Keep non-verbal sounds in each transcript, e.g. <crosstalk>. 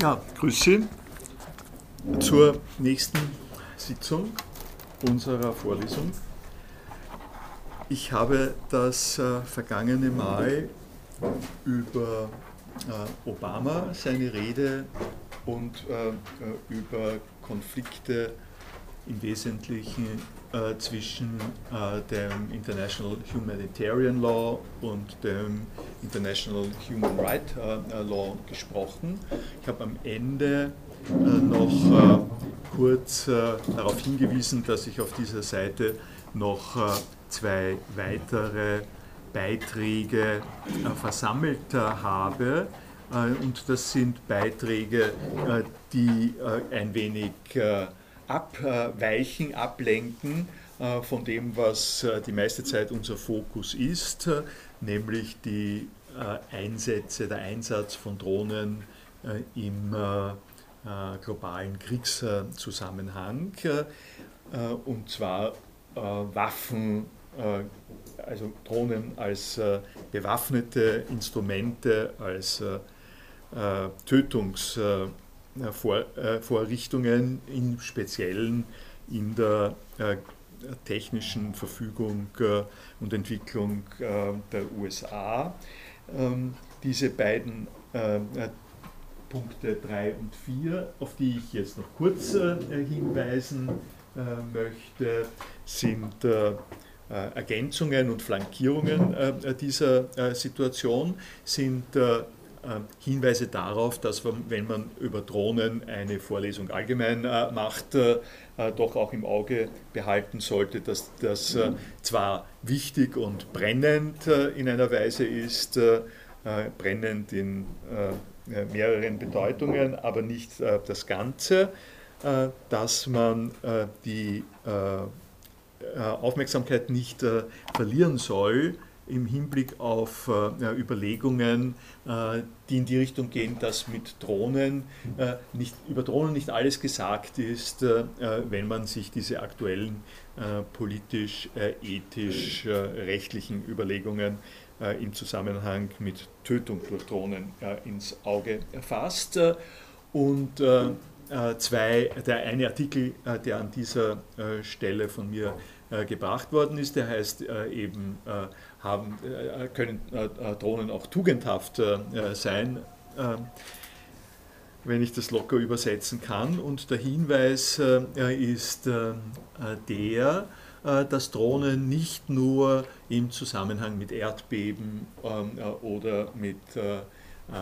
Ja, grüß Sie zur nächsten Sitzung unserer Vorlesung. Ich habe das äh, vergangene Mal über äh, Obama, seine Rede und äh, über Konflikte im Wesentlichen äh, zwischen äh, dem International Humanitarian Law und dem International Human Rights äh, Law gesprochen. Ich habe am Ende noch kurz darauf hingewiesen, dass ich auf dieser Seite noch zwei weitere Beiträge versammelt habe. Und das sind Beiträge, die ein wenig abweichen, ablenken äh, von dem, was äh, die meiste Zeit unser Fokus ist, nämlich die äh, Einsätze, der Einsatz von Drohnen im globalen Kriegszusammenhang, und zwar Waffen, also Drohnen als bewaffnete Instrumente, als Tötungs- vor, äh, Vorrichtungen, im Speziellen in der äh, technischen Verfügung äh, und Entwicklung äh, der USA. Ähm, diese beiden äh, äh, Punkte 3 und 4, auf die ich jetzt noch kurz hinweisen möchte, sind Ergänzungen und Flankierungen dieser Situation, sind Hinweise darauf, dass man, wenn man über Drohnen eine Vorlesung allgemein äh, macht, äh, äh, doch auch im Auge behalten sollte, dass das zwar wichtig und brennend in einer Weise ist, brennend in mehreren Bedeutungen, aber nicht das Ganze, dass man die Aufmerksamkeit nicht verlieren soll im Hinblick auf äh, Überlegungen, äh, die in die Richtung gehen, dass mit Drohnen äh, nicht, über Drohnen nicht alles gesagt ist, äh, wenn man sich diese aktuellen äh, politisch, äh, ethisch, rechtlichen Überlegungen im Zusammenhang mit Tötung durch Drohnen ins Auge fasst. Und zwei, der eine Artikel, der an dieser Stelle von mir gebracht worden ist, der heißt eben haben, äh, können äh, äh, Drohnen auch tugendhaft sein, wenn ich das locker übersetzen kann. Und der Hinweis ist der, dass Drohnen nicht nur im Zusammenhang mit Erdbeben ähm, oder mit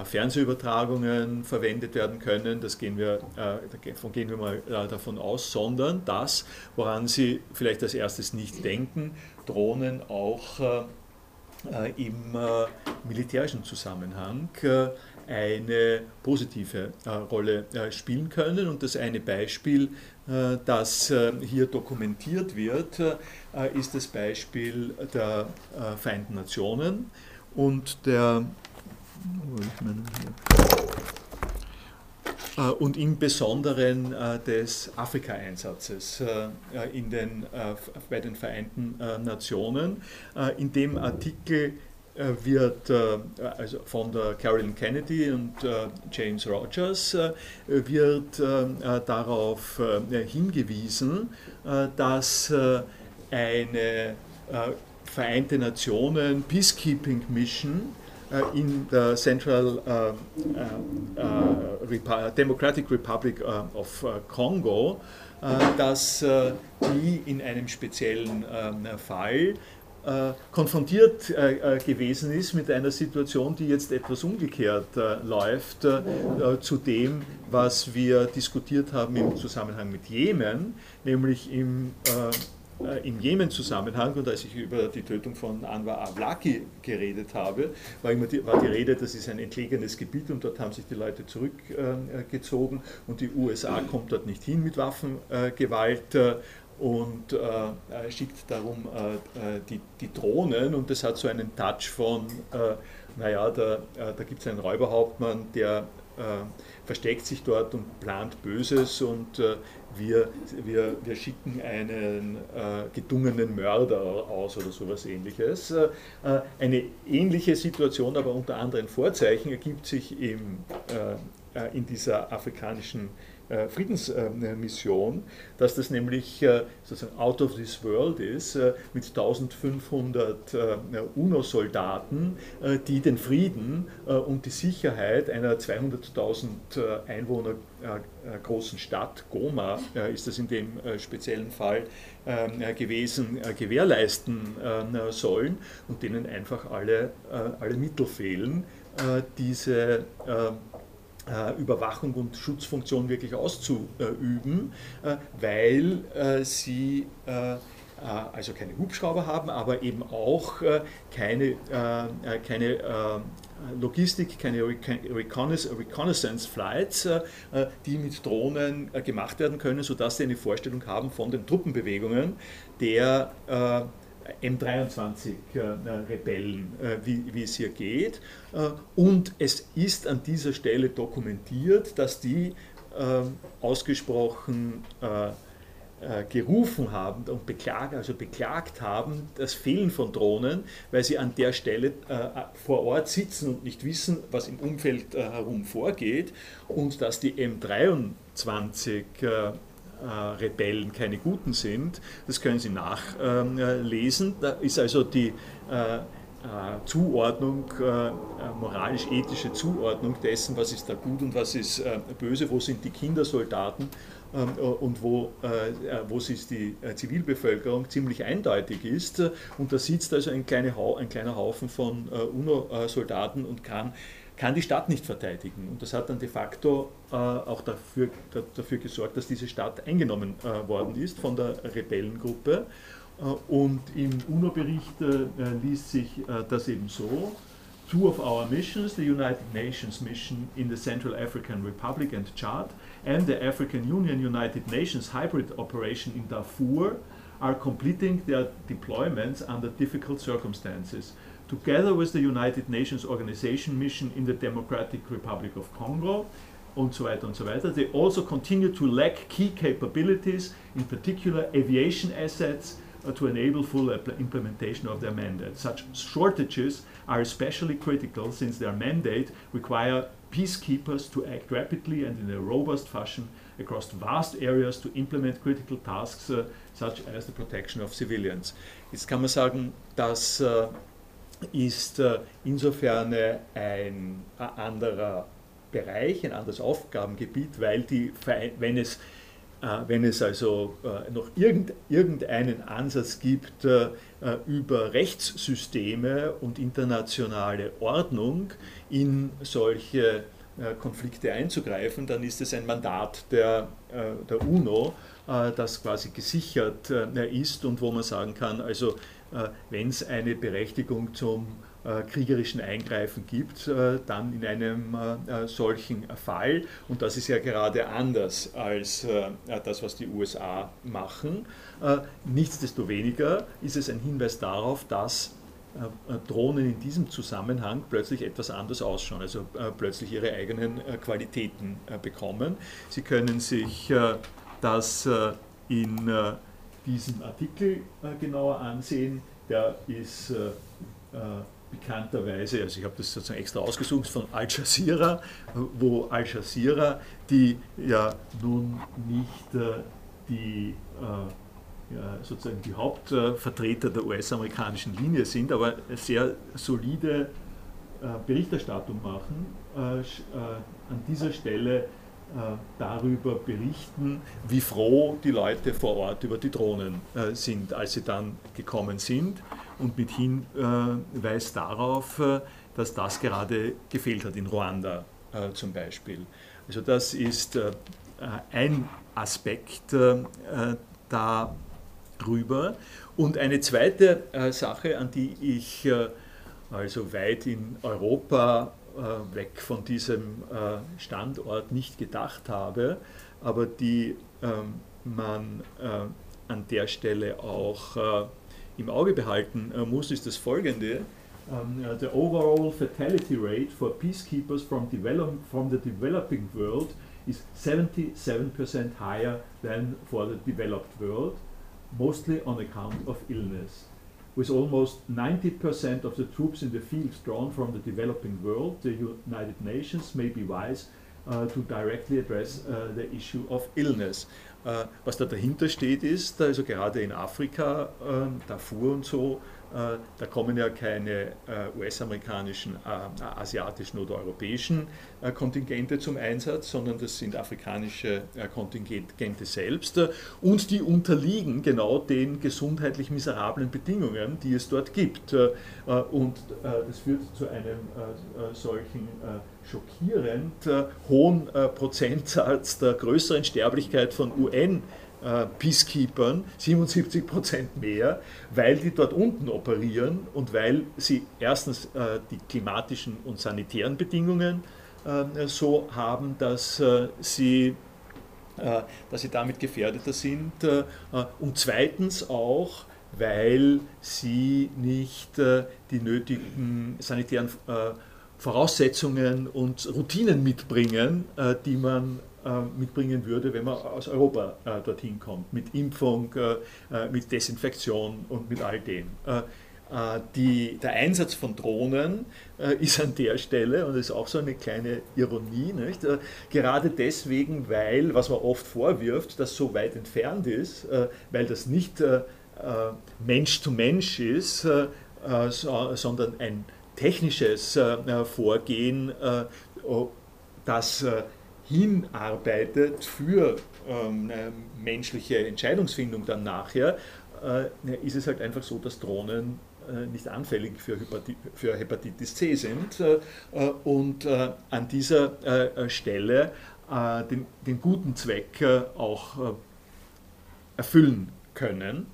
Fernsehübertragungen verwendet werden können, das gehen wir, davon gehen wir mal davon aus, sondern das, woran Sie vielleicht als erstes nicht denken, Drohnen auch äh, im äh, militärischen Zusammenhang äh, eine positive Rolle spielen können. Und das eine Beispiel, das hier dokumentiert wird, ist das Beispiel der Vereinten Nationen und der äh, und im Besonderen äh, des Afrika-Einsatzes äh, in den, bei den Vereinten Nationen. In dem Artikel wird also von der Carolyn Kennedy und James Rogers wird darauf hingewiesen, dass eine Vereinte Nationen Peacekeeping Mission äh, in der Central äh, äh, Democratic Republic of Congo, dass die in einem speziellen ähm, Fall konfrontiert gewesen ist mit einer Situation, die jetzt etwas umgekehrt läuft zu dem, was wir diskutiert haben im Zusammenhang mit Jemen, nämlich im äh, im Jemen-Zusammenhang und als ich über die Tötung von Anwar Awlaki geredet habe, war, immer die, war die Rede, das ist ein entlegenes Gebiet und dort haben sich die Leute zurückgezogen und die USA kommt dort nicht hin mit Waffengewalt äh, und äh, schickt darum äh, die, die, Drohnen und das hat so einen Touch von äh, naja, da, da gibt es einen Räuberhauptmann, der versteckt sich dort und plant Böses und wir, wir, wir schicken einen äh, gedungenen Mörder aus oder sowas ähnliches. Äh, eine ähnliche Situation, aber unter anderen Vorzeichen, ergibt sich im, äh, in dieser afrikanischen äh, Friedensmission, dass das nämlich äh, sozusagen out of this world ist, äh, mit 1500 UNO-Soldaten, die den Frieden und die Sicherheit einer 200.000 Einwohner großen Stadt, Goma ist das in dem speziellen Fall gewesen, gewährleisten sollen und denen einfach alle, alle Mittel fehlen, diese äh, Überwachung und Schutzfunktion wirklich auszuüben, äh, weil äh, sie also keine Hubschrauber haben, aber eben auch keine, keine Logistik, keine Reconnaissance Flights, die mit Drohnen gemacht werden können, sodass sie eine Vorstellung haben von den Truppenbewegungen der M23-Rebellen, äh, wie, wie es hier geht. Äh, und es ist an dieser Stelle dokumentiert, dass die ähm, ausgesprochen äh, gerufen haben und beklagt, also beklagt haben, das Fehlen von Drohnen, weil sie an der Stelle vor Ort sitzen und nicht wissen, was im Umfeld herum vorgeht und dass die M23 äh, Rebellen keine Guten sind. Das können Sie nachlesen. Da ist also die äh, äh, Zuordnung, moralisch-ethische Zuordnung dessen, was ist da gut und was ist böse, wo sind die Kindersoldaten ähm, und wo, wo ist die Zivilbevölkerung ziemlich eindeutig ist. Und da sitzt also ein, kleiner Haufen von UNO-Soldaten und kann kann die Stadt nicht verteidigen. Und das hat dann de facto äh, auch dafür, dafür gesorgt, dass diese Stadt eingenommen äh, worden ist von der Rebellengruppe. Äh, und im UNO-Bericht äh, liest sich äh, das eben so. Two of our missions, the United Nations mission in the Central African Republic and Chad, and the African Union United Nations hybrid operation in Darfur, are completing their deployments under difficult circumstances. Together with the United Nations Organization mission in the Democratic Republic of Congo, and so weiter and so weiter. They also continue to lack key capabilities, in particular aviation assets, uh, to enable full implementation of their mandate. Such shortages are especially critical since their mandate require peacekeepers to act rapidly and in a robust fashion across vast areas to implement critical tasks uh, such as the protection of civilians. Jetzt kann man sagen, dass ist äh, insofern ein anderer Bereich, ein anderes Aufgabengebiet, weil die, wenn es, äh, wenn es also äh, noch irgendeinen Ansatz gibt, über Rechtssysteme und internationale Ordnung in solche Konflikte einzugreifen, dann ist es ein Mandat der, der UNO, das quasi gesichert ist und wo man sagen kann, also äh, wenn es eine Berechtigung zum äh, kriegerischen Eingreifen gibt, äh, dann in einem solchen Fall. Und das ist ja gerade anders als das, was die USA machen. Nichtsdestoweniger ist es ein Hinweis darauf, dass Drohnen in diesem Zusammenhang plötzlich etwas anders ausschauen, also plötzlich ihre eigenen Qualitäten bekommen. Sie können sich das in diesen Artikel äh, genauer ansehen, der ist äh, äh, bekannterweise, also ich habe das sozusagen extra ausgesucht von Al Jazeera, wo Al Jazeera, die ja nun nicht die ja, sozusagen die Hauptvertreter der US-amerikanischen Linie sind, aber sehr solide Berichterstattung machen, an dieser Stelle äh, darüber berichten, wie froh die Leute vor Ort über die Drohnen äh, sind, als sie dann gekommen sind und mit Hinweis äh, darauf, dass das gerade gefehlt hat in Ruanda zum Beispiel. Also das ist ein Aspekt darüber. Und eine zweite Sache, an die ich also weit in Europa äh, weg von diesem äh, Standort nicht gedacht habe, aber die ähm, man äh, an der Stelle auch im Auge behalten muss, ist das folgende. um, uh, the overall fatality rate for peacekeepers from, develop, from the developing world is 77% higher than for the developed world, mostly on account of illness. With almost 90% of the troops in the field drawn from the developing world, the United Nations may be wise uh, to directly address uh, the issue of illness. Uh, was da dahinter steht, ist, also gerade in Afrika, ähm, Darfur und so, da kommen ja keine äh, US-amerikanischen, äh, asiatischen oder europäischen Kontingente zum Einsatz, sondern das sind afrikanische Kontingente selbst und die unterliegen genau den gesundheitlich miserablen Bedingungen, die es dort gibt. Und das führt zu einem solchen schockierend hohen Prozentsatz der größeren Sterblichkeit von UN- äh, Peacekeepern 77 Prozent mehr, weil die dort unten operieren und weil sie erstens äh, die klimatischen und sanitären Bedingungen äh, so haben, dass äh, sie äh, dass sie damit gefährdeter sind äh, und zweitens auch, weil sie nicht die nötigen sanitären Voraussetzungen und Routinen mitbringen, die man mitbringen würde, wenn man aus Europa äh, dorthin kommt, mit Impfung, äh, mit Desinfektion und mit all dem. Die, der Einsatz von Drohnen äh, ist an der Stelle, und das ist auch so eine kleine Ironie, nicht? Äh, gerade deswegen, weil, was man oft vorwirft, das so weit entfernt ist, äh, weil das nicht Mensch zu Mensch ist, so, sondern ein technisches Vorgehen, das hinarbeitet für ähm, menschliche Entscheidungsfindung dann nachher, äh, ist es halt einfach so, dass Drohnen äh, nicht anfällig für, Hepati für Hepatitis C sind äh, und an dieser Stelle den, den, guten Zweck auch erfüllen können.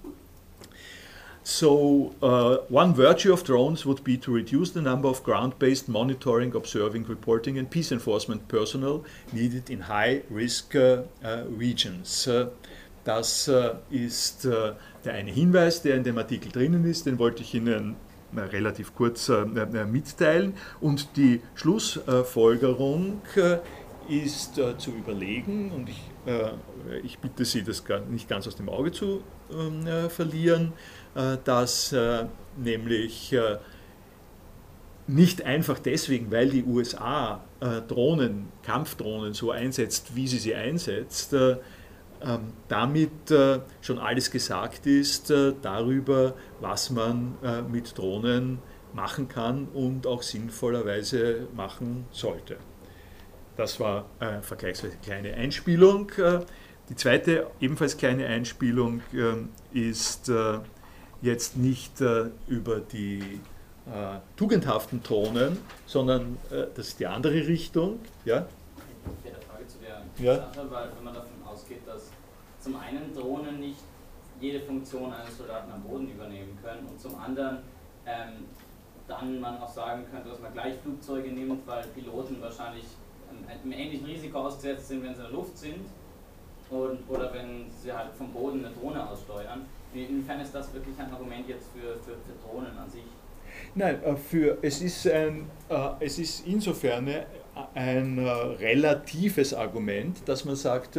So, uh, one virtue of drones would be to reduce the number of ground based monitoring, observing, reporting, and peace enforcement personnel needed in high risk uh, uh, regions. Uh, das uh, ist uh, der eine Hinweis, der in dem Artikel drinnen ist, den wollte ich Ihnen relativ kurz mitteilen. Und die Schlussfolgerung ist zu überlegen, und ich, ich bitte Sie, das nicht ganz aus dem Auge zu ähm, verlieren, äh, dass äh, nämlich äh, nicht einfach deswegen, weil die USA Drohnen, Kampfdrohnen so einsetzt, wie sie sie einsetzt, ähm, damit schon alles gesagt ist darüber, was man mit Drohnen machen kann und auch sinnvollerweise machen sollte. Das war eine vergleichsweise kleine Einspielung. Die zweite ebenfalls kleine Einspielung ist jetzt nicht äh, über die äh, tugendhaften Drohnen, sondern äh, das ist die andere Richtung. Ja? Ich hätte eine Frage zu der ja? Sache, weil wenn man davon ausgeht, dass zum einen Drohnen nicht jede Funktion eines Soldaten am Boden übernehmen können und zum anderen ähm, dann man auch sagen könnte, dass man gleich Flugzeuge nimmt, weil Piloten wahrscheinlich einem ähnlichen Risiko ausgesetzt sind, wenn sie in der Luft sind und, oder wenn sie halt vom Boden eine Drohne aussteuern. Inwiefern ist das wirklich ein Argument jetzt für, für, für Drohnen an sich? Nein, äh, für, es, ist ein, äh, es ist insofern ein äh, relatives Argument, dass man sagt,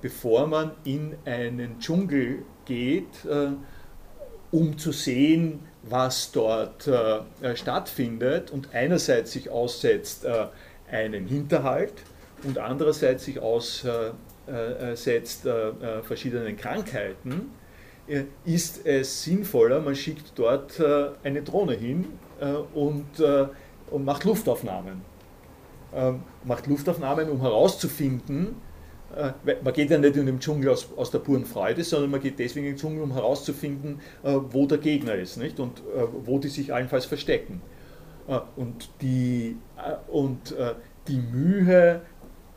bevor man in einen Dschungel geht, um zu sehen, was dort stattfindet und einerseits sich aussetzt einen Hinterhalt und andererseits sich aussetzt verschiedenen Krankheiten, ist es sinnvoller, man schickt dort äh, eine Drohne hin äh, und, und macht Luftaufnahmen. Ähm, macht Luftaufnahmen, um herauszufinden, man geht ja nicht in den Dschungel aus, aus, der puren Freude, sondern man geht deswegen in den Dschungel, um herauszufinden, wo der Gegner ist nicht? und wo die sich allenfalls verstecken. Und die, und die Mühe,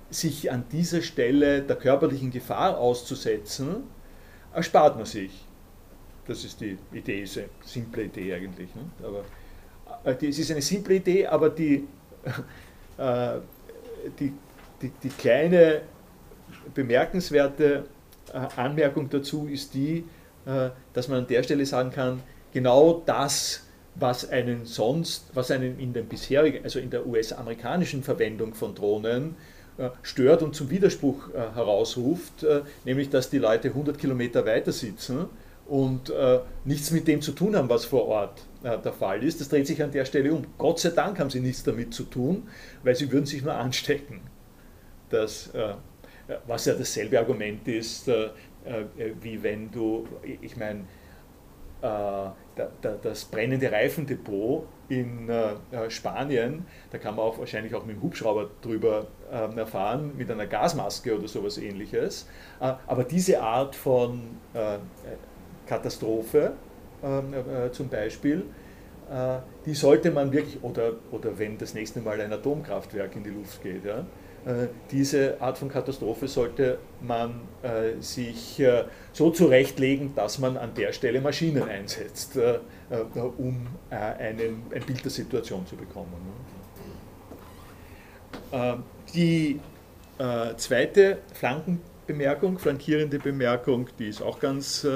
sich an dieser Stelle der körperlichen Gefahr auszusetzen, erspart man sich. Das ist die Idee, ist eine simple Idee eigentlich. Ne? Aber, äh, es ist eine simple Idee, aber die, <laughs> äh, die, die, die, kleine bemerkenswerte äh, Anmerkung dazu ist die, äh, dass man an der Stelle sagen kann, genau das was einen sonst, was einen in den bisherigen, also in der US-amerikanischen Verwendung von Drohnen stört und zum Widerspruch äh, herausruft, äh, nämlich dass die Leute 100 Kilometer weiter sitzen und nichts mit dem zu tun haben, was vor Ort der Fall ist. Das dreht sich an der Stelle um. Gott sei Dank haben sie nichts damit zu tun, weil sie würden sich nur anstecken. Das, was ja dasselbe Argument ist, wie wenn du, ich meine, das brennende Reifendepot in äh, äh, Spanien, da kann man auch wahrscheinlich auch mit dem Hubschrauber drüber ähm, erfahren, mit einer Gasmaske oder sowas ähnliches. Äh, aber diese Art von Katastrophe ähm, zum Beispiel, die sollte man wirklich, oder, oder wenn das nächste Mal ein Atomkraftwerk in die Luft geht, ja, äh, diese Art von Katastrophe sollte man äh, sich äh, so zurechtlegen, dass man an der Stelle Maschinen einsetzt, um einen, ein Bild der Situation zu bekommen. Die zweite Flankenbemerkung, flankierende Bemerkung, die ist auch ganz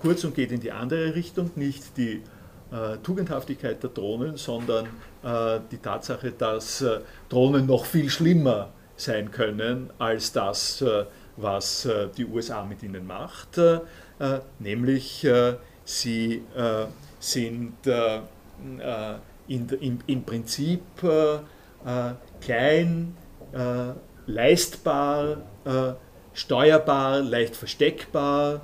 kurz und geht in die andere Richtung, nicht die Tugendhaftigkeit der Drohnen, sondern die Tatsache, dass Drohnen noch viel schlimmer sein können als das, äh, was äh, die USA mit ihnen macht, äh, nämlich sie sind im Prinzip klein, leistbar, steuerbar, leicht versteckbar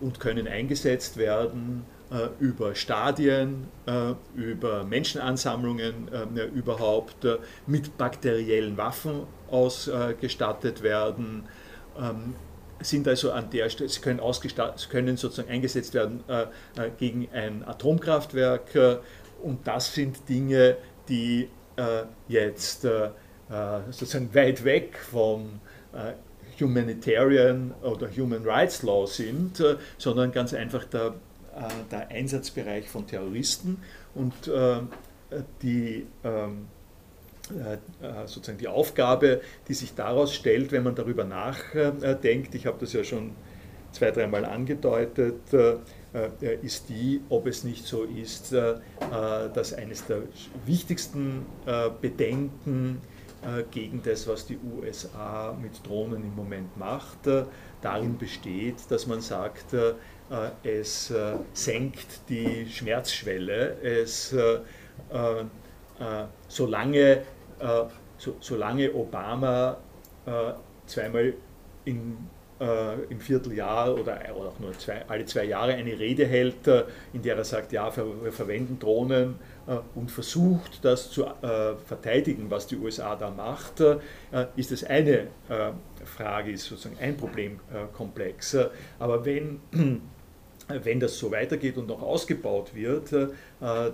und können eingesetzt werden äh, über Stadien, äh, über Menschenansammlungen äh, überhaupt, mit bakteriellen Waffen ausgestattet werden, ähm, sind also an der Stelle, sie können, sie können sozusagen eingesetzt werden gegen ein Atomkraftwerk und das sind Dinge, die jetzt sozusagen weit weg von Humanitarian oder Human Rights Law sind, sondern ganz einfach der äh, der Einsatzbereich von Terroristen und äh, die ähm, äh, sozusagen die Aufgabe, die sich daraus stellt, wenn man darüber nachdenkt, ich habe das ja schon zwei, dreimal angedeutet, ist die, ob es nicht so ist, dass eines der wichtigsten Bedenken gegen das, was die USA mit Drohnen im Moment macht, darin besteht, dass man sagt, äh, es äh, senkt die Schmerzschwelle, es, äh, solange, so, solange Obama zweimal in, im Vierteljahr oder, auch nur zwei, alle zwei Jahre eine Rede hält, in der er sagt, ja, wir verwenden Drohnen und versucht, das zu verteidigen, was die USA da macht, ist es eine Frage, ist sozusagen ein Problemkomplex. Aber wenn wenn das so weitergeht und noch ausgebaut wird, äh,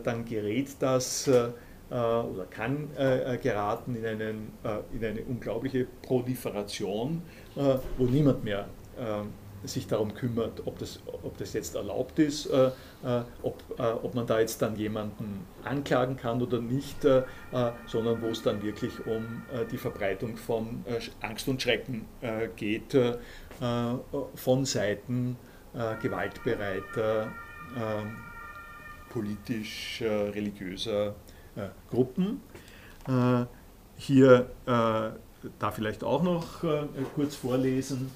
dann gerät das äh, oder kann äh, geraten in, einen, in eine unglaubliche Proliferation, wo niemand mehr sich darum kümmert, ob das, ob das jetzt erlaubt ist, ob, ob man da jetzt dann jemanden anklagen kann oder nicht, sondern wo es dann wirklich um die Verbreitung von Angst und Schrecken geht von Seiten äh, gewaltbereiter, äh, politisch-religiöser äh, äh, Gruppen. Äh, hier da vielleicht auch noch kurz vorlesen.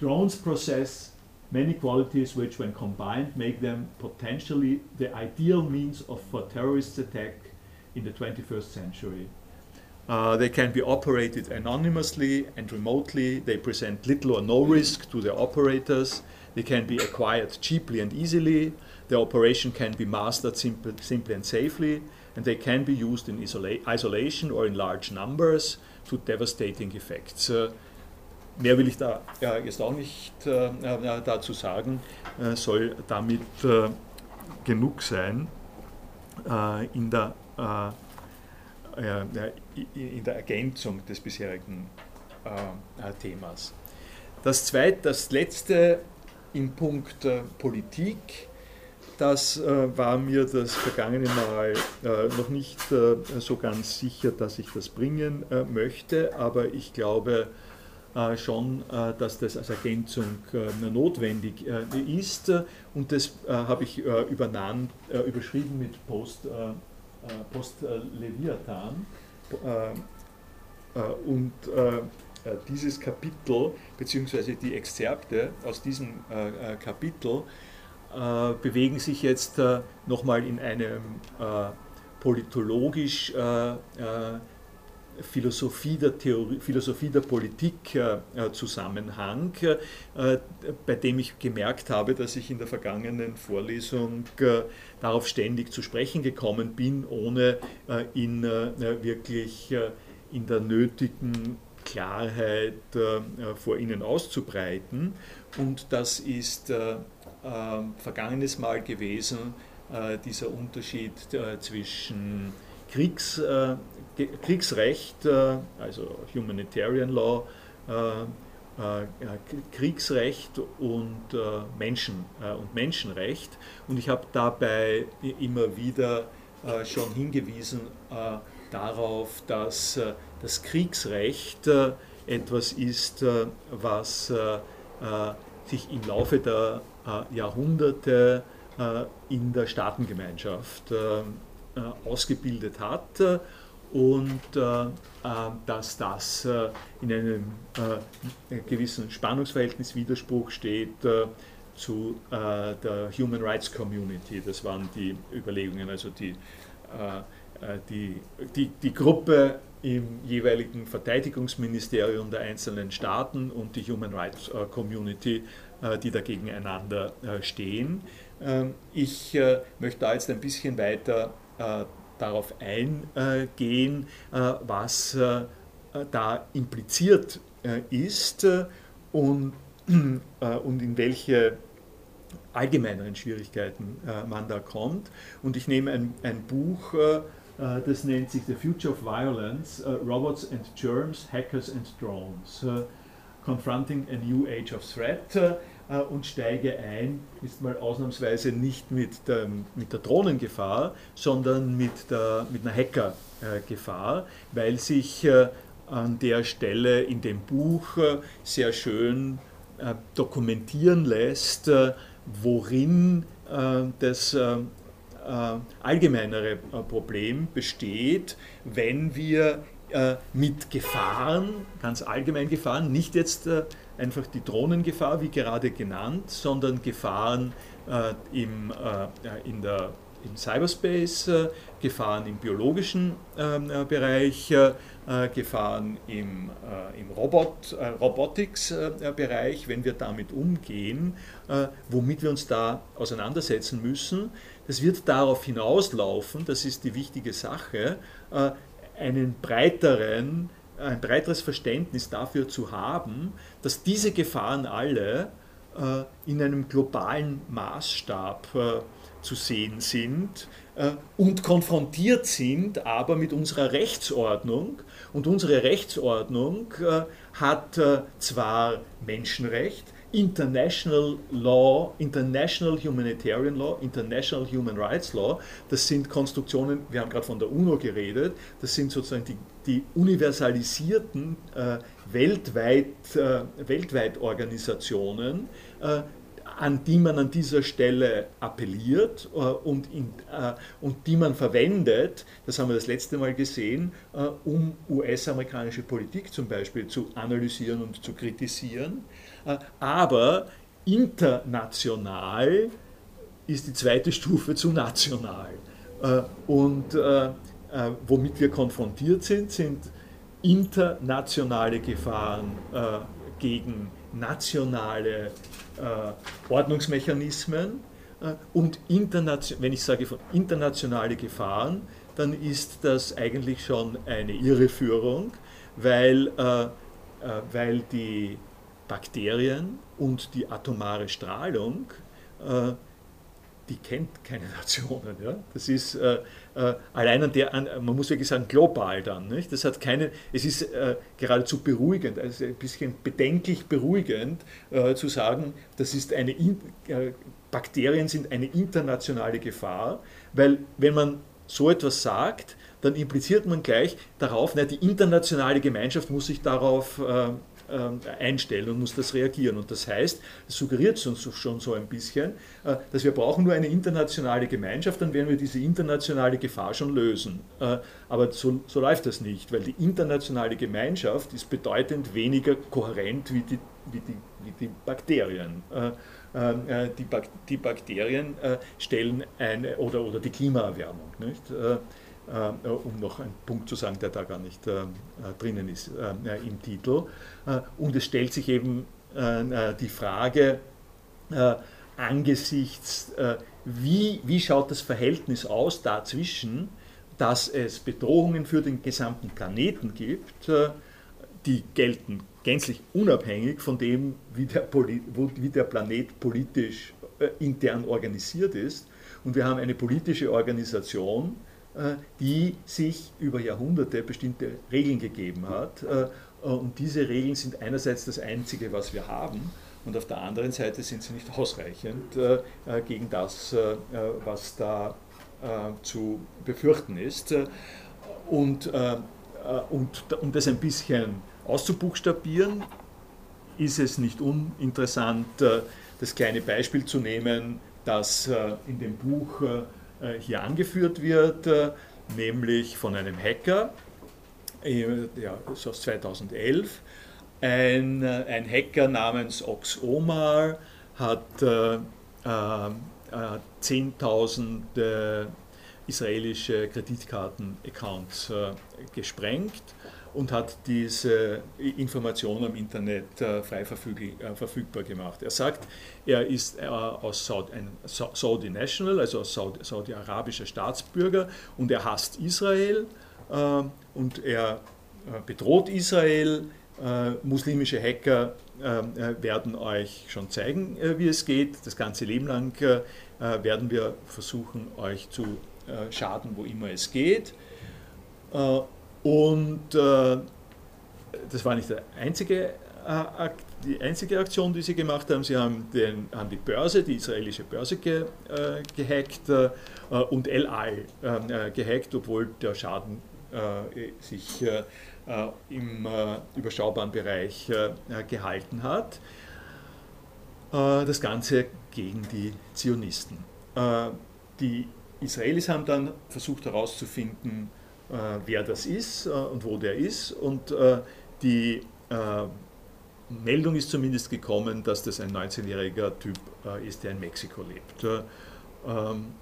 Drones possess many qualities which, when combined, make them potentially the ideal means of for terrorist attack in the 21st century. Uh, they can be operated anonymously and remotely. They present little or no risk to their operators. They can be acquired cheaply and easily. The operation can be mastered simple, simply and safely, and they can be used in isola isolation or in large numbers to devastating effects. Uh, mehr will ich da ja, jetzt auch nicht äh, dazu sagen, äh, soll damit äh, genug sein äh, in, der, äh, in der Ergänzung des bisherigen Themas. Das zweite, das letzte im Punkt äh, Politik. Das äh, war mir das vergangene Mal äh, noch nicht äh, so ganz sicher, dass ich das bringen äh, möchte, aber ich glaube, schon, dass das als Ergänzung notwendig ist. Und das habe ich übernahm, überschrieben mit Post, Post Leviathan. und dieses Kapitel, beziehungsweise die Exzerpte aus diesem Kapitel, bewegen sich jetzt nochmal in einem politologisch Philosophie der, Theorie, Philosophie der Politik äh, Zusammenhang, äh, bei dem ich gemerkt habe, dass ich in der vergangenen Vorlesung äh, darauf ständig zu sprechen gekommen bin, ohne äh, ihn äh, wirklich äh, in der nötigen Klarheit vor Ihnen auszubreiten. Und das ist vergangenes Mal gewesen, dieser Unterschied zwischen Kriegs, äh, Kriegsrecht, äh, also Humanitarian Law, äh, Kriegsrecht und, Menschen, und Menschenrecht. Und ich habe dabei immer wieder schon hingewiesen darauf, dass das Kriegsrecht etwas ist, was sich im Laufe der Jahrhunderte in der Staatengemeinschaft äh, ausgebildet hat äh, und äh, dass das in einem gewissen Spannungsverhältnis, Widerspruch steht zu der Human Rights Community. Das waren die Überlegungen, also die, die, die, die Gruppe im jeweiligen Verteidigungsministerium der einzelnen Staaten und die Human Rights Community, die da gegeneinander stehen. Ähm, ich möchte da jetzt ein bisschen weiter äh, darauf eingehen, äh, was äh, da impliziert ist und, in welche allgemeineren Schwierigkeiten man da kommt. Und ich nehme ein Buch, das nennt sich The Future of Violence, Robots and Germs, Hackers and Drones, Confronting a New Age of Threat. Äh, und steige ein, ist mal ausnahmsweise nicht mit der, mit der Drohnengefahr, sondern mit, der, mit einer Hackergefahr, weil sich äh, an der Stelle in dem Buch äh, sehr schön dokumentieren lässt, worin das allgemeinere Problem besteht, wenn wir mit Gefahren, ganz allgemein Gefahren, nicht jetzt einfach die Drohnengefahr, wie gerade genannt, sondern Gefahren äh, im, äh, in der, im Cyberspace, äh, Gefahren im biologischen ähm, äh, Bereich, äh, Gefahren im, äh, im Robot, Robotics-Bereich, wenn wir damit umgehen, womit wir uns da auseinandersetzen müssen. Das wird darauf hinauslaufen, das ist die wichtige Sache, einen breiteren ein breiteres Verständnis dafür zu haben, dass diese Gefahren alle äh, in einem globalen Maßstab äh, zu sehen sind äh, und konfrontiert sind aber mit unserer Rechtsordnung. Und unsere Rechtsordnung äh, hat äh, zwar Menschenrecht, International Law, International Humanitarian Law, International Human Rights Law, das sind Konstruktionen, wir haben gerade von der UNO geredet, das sind sozusagen die, die universalisierten äh, weltweit, äh, weltweit Organisationen, äh, an die man an dieser Stelle appelliert äh, und, in, äh, und die man verwendet, das haben wir das letzte Mal gesehen, äh, um US-amerikanische Politik zum Beispiel zu analysieren und zu kritisieren. Äh, aber international ist die zweite Stufe zu national. Äh, und äh, womit wir konfrontiert sind, sind internationale Gefahren gegen nationale Ordnungsmechanismen. Und wenn ich sage von internationale Gefahren, dann ist das eigentlich schon eine Irreführung, weil, weil die Bakterien und die atomare Strahlung, äh, die kennt keine <laughs> Nationen. Ja? Das ist äh, äh, allein an der, an, man muss wirklich sagen, global dann. Nicht? Das hat keine, es ist äh, geradezu beruhigend, also ein bisschen bedenklich beruhigend äh, zu sagen, das ist eine, äh, Bakterien sind eine internationale Gefahr, weil wenn man so etwas sagt, dann impliziert man gleich darauf, na, die internationale Gemeinschaft muss sich darauf einstellen und muss das reagieren. Und das heißt, es suggeriert uns schon so ein bisschen, dass wir brauchen nur eine internationale Gemeinschaft, dann werden wir diese internationale Gefahr schon lösen. Aber so, so läuft das nicht, weil die internationale Gemeinschaft ist bedeutend weniger kohärent wie die, wie die, wie die Bakterien. Äh, die, Bak die, Bakterien äh, stellen eine, oder, oder die Klimaerwärmung, nicht? Äh, um noch einen Punkt zu sagen, der da gar nicht drinnen ist im Titel. und es stellt sich eben die Frage, angesichts, wie, wie schaut das Verhältnis aus dazwischen, dass es Bedrohungen für den gesamten Planeten gibt, die gelten gänzlich unabhängig von dem, wie der, wie der Planet politisch äh, intern organisiert ist. Und wir haben eine politische Organisation, äh, die sich über Jahrhunderte bestimmte Regeln gegeben hat. Äh, und diese Regeln sind einerseits das Einzige, was wir haben, und auf der anderen Seite sind sie nicht ausreichend gegen das, was da zu befürchten ist. Und, und um das ein bisschen auszubuchstabieren, ist es nicht uninteressant, äh, das kleine Beispiel zu nehmen, das äh, in dem Buch äh, hier angeführt wird, nämlich von einem Hacker, ja, aus 2011. Ein, ein Hacker namens Ox Omar hat äh, äh, 10.000 israelische Kreditkarten-Accounts äh, gesprengt und hat diese Informationen im Internet äh, frei äh, verfügbar gemacht. Er sagt, er ist äh, aus Saudi, ein Saudi National, also aus saudi-arabischer Staatsbürger und er hasst Israel und er bedroht Israel. muslimische Hacker werden euch schon zeigen, wie es geht. Das ganze Leben lang werden wir versuchen, euch zu schaden, wo immer es geht. Und äh, das war nicht der einzige, äh, die einzige Aktion, die sie gemacht haben. Sie haben, den, haben die Börse, die israelische Börse ge, äh, gehackt äh, und El Al äh, gehackt, obwohl der Schaden äh, sich im überschaubaren Bereich gehalten hat. das Ganze gegen die Zionisten. die Israelis haben dann versucht herauszufinden, äh, wer das ist äh, und wo der ist. Und äh, die Meldung ist zumindest gekommen, dass das ein 19-jähriger Typ ist, der in Mexiko lebt. Ähm,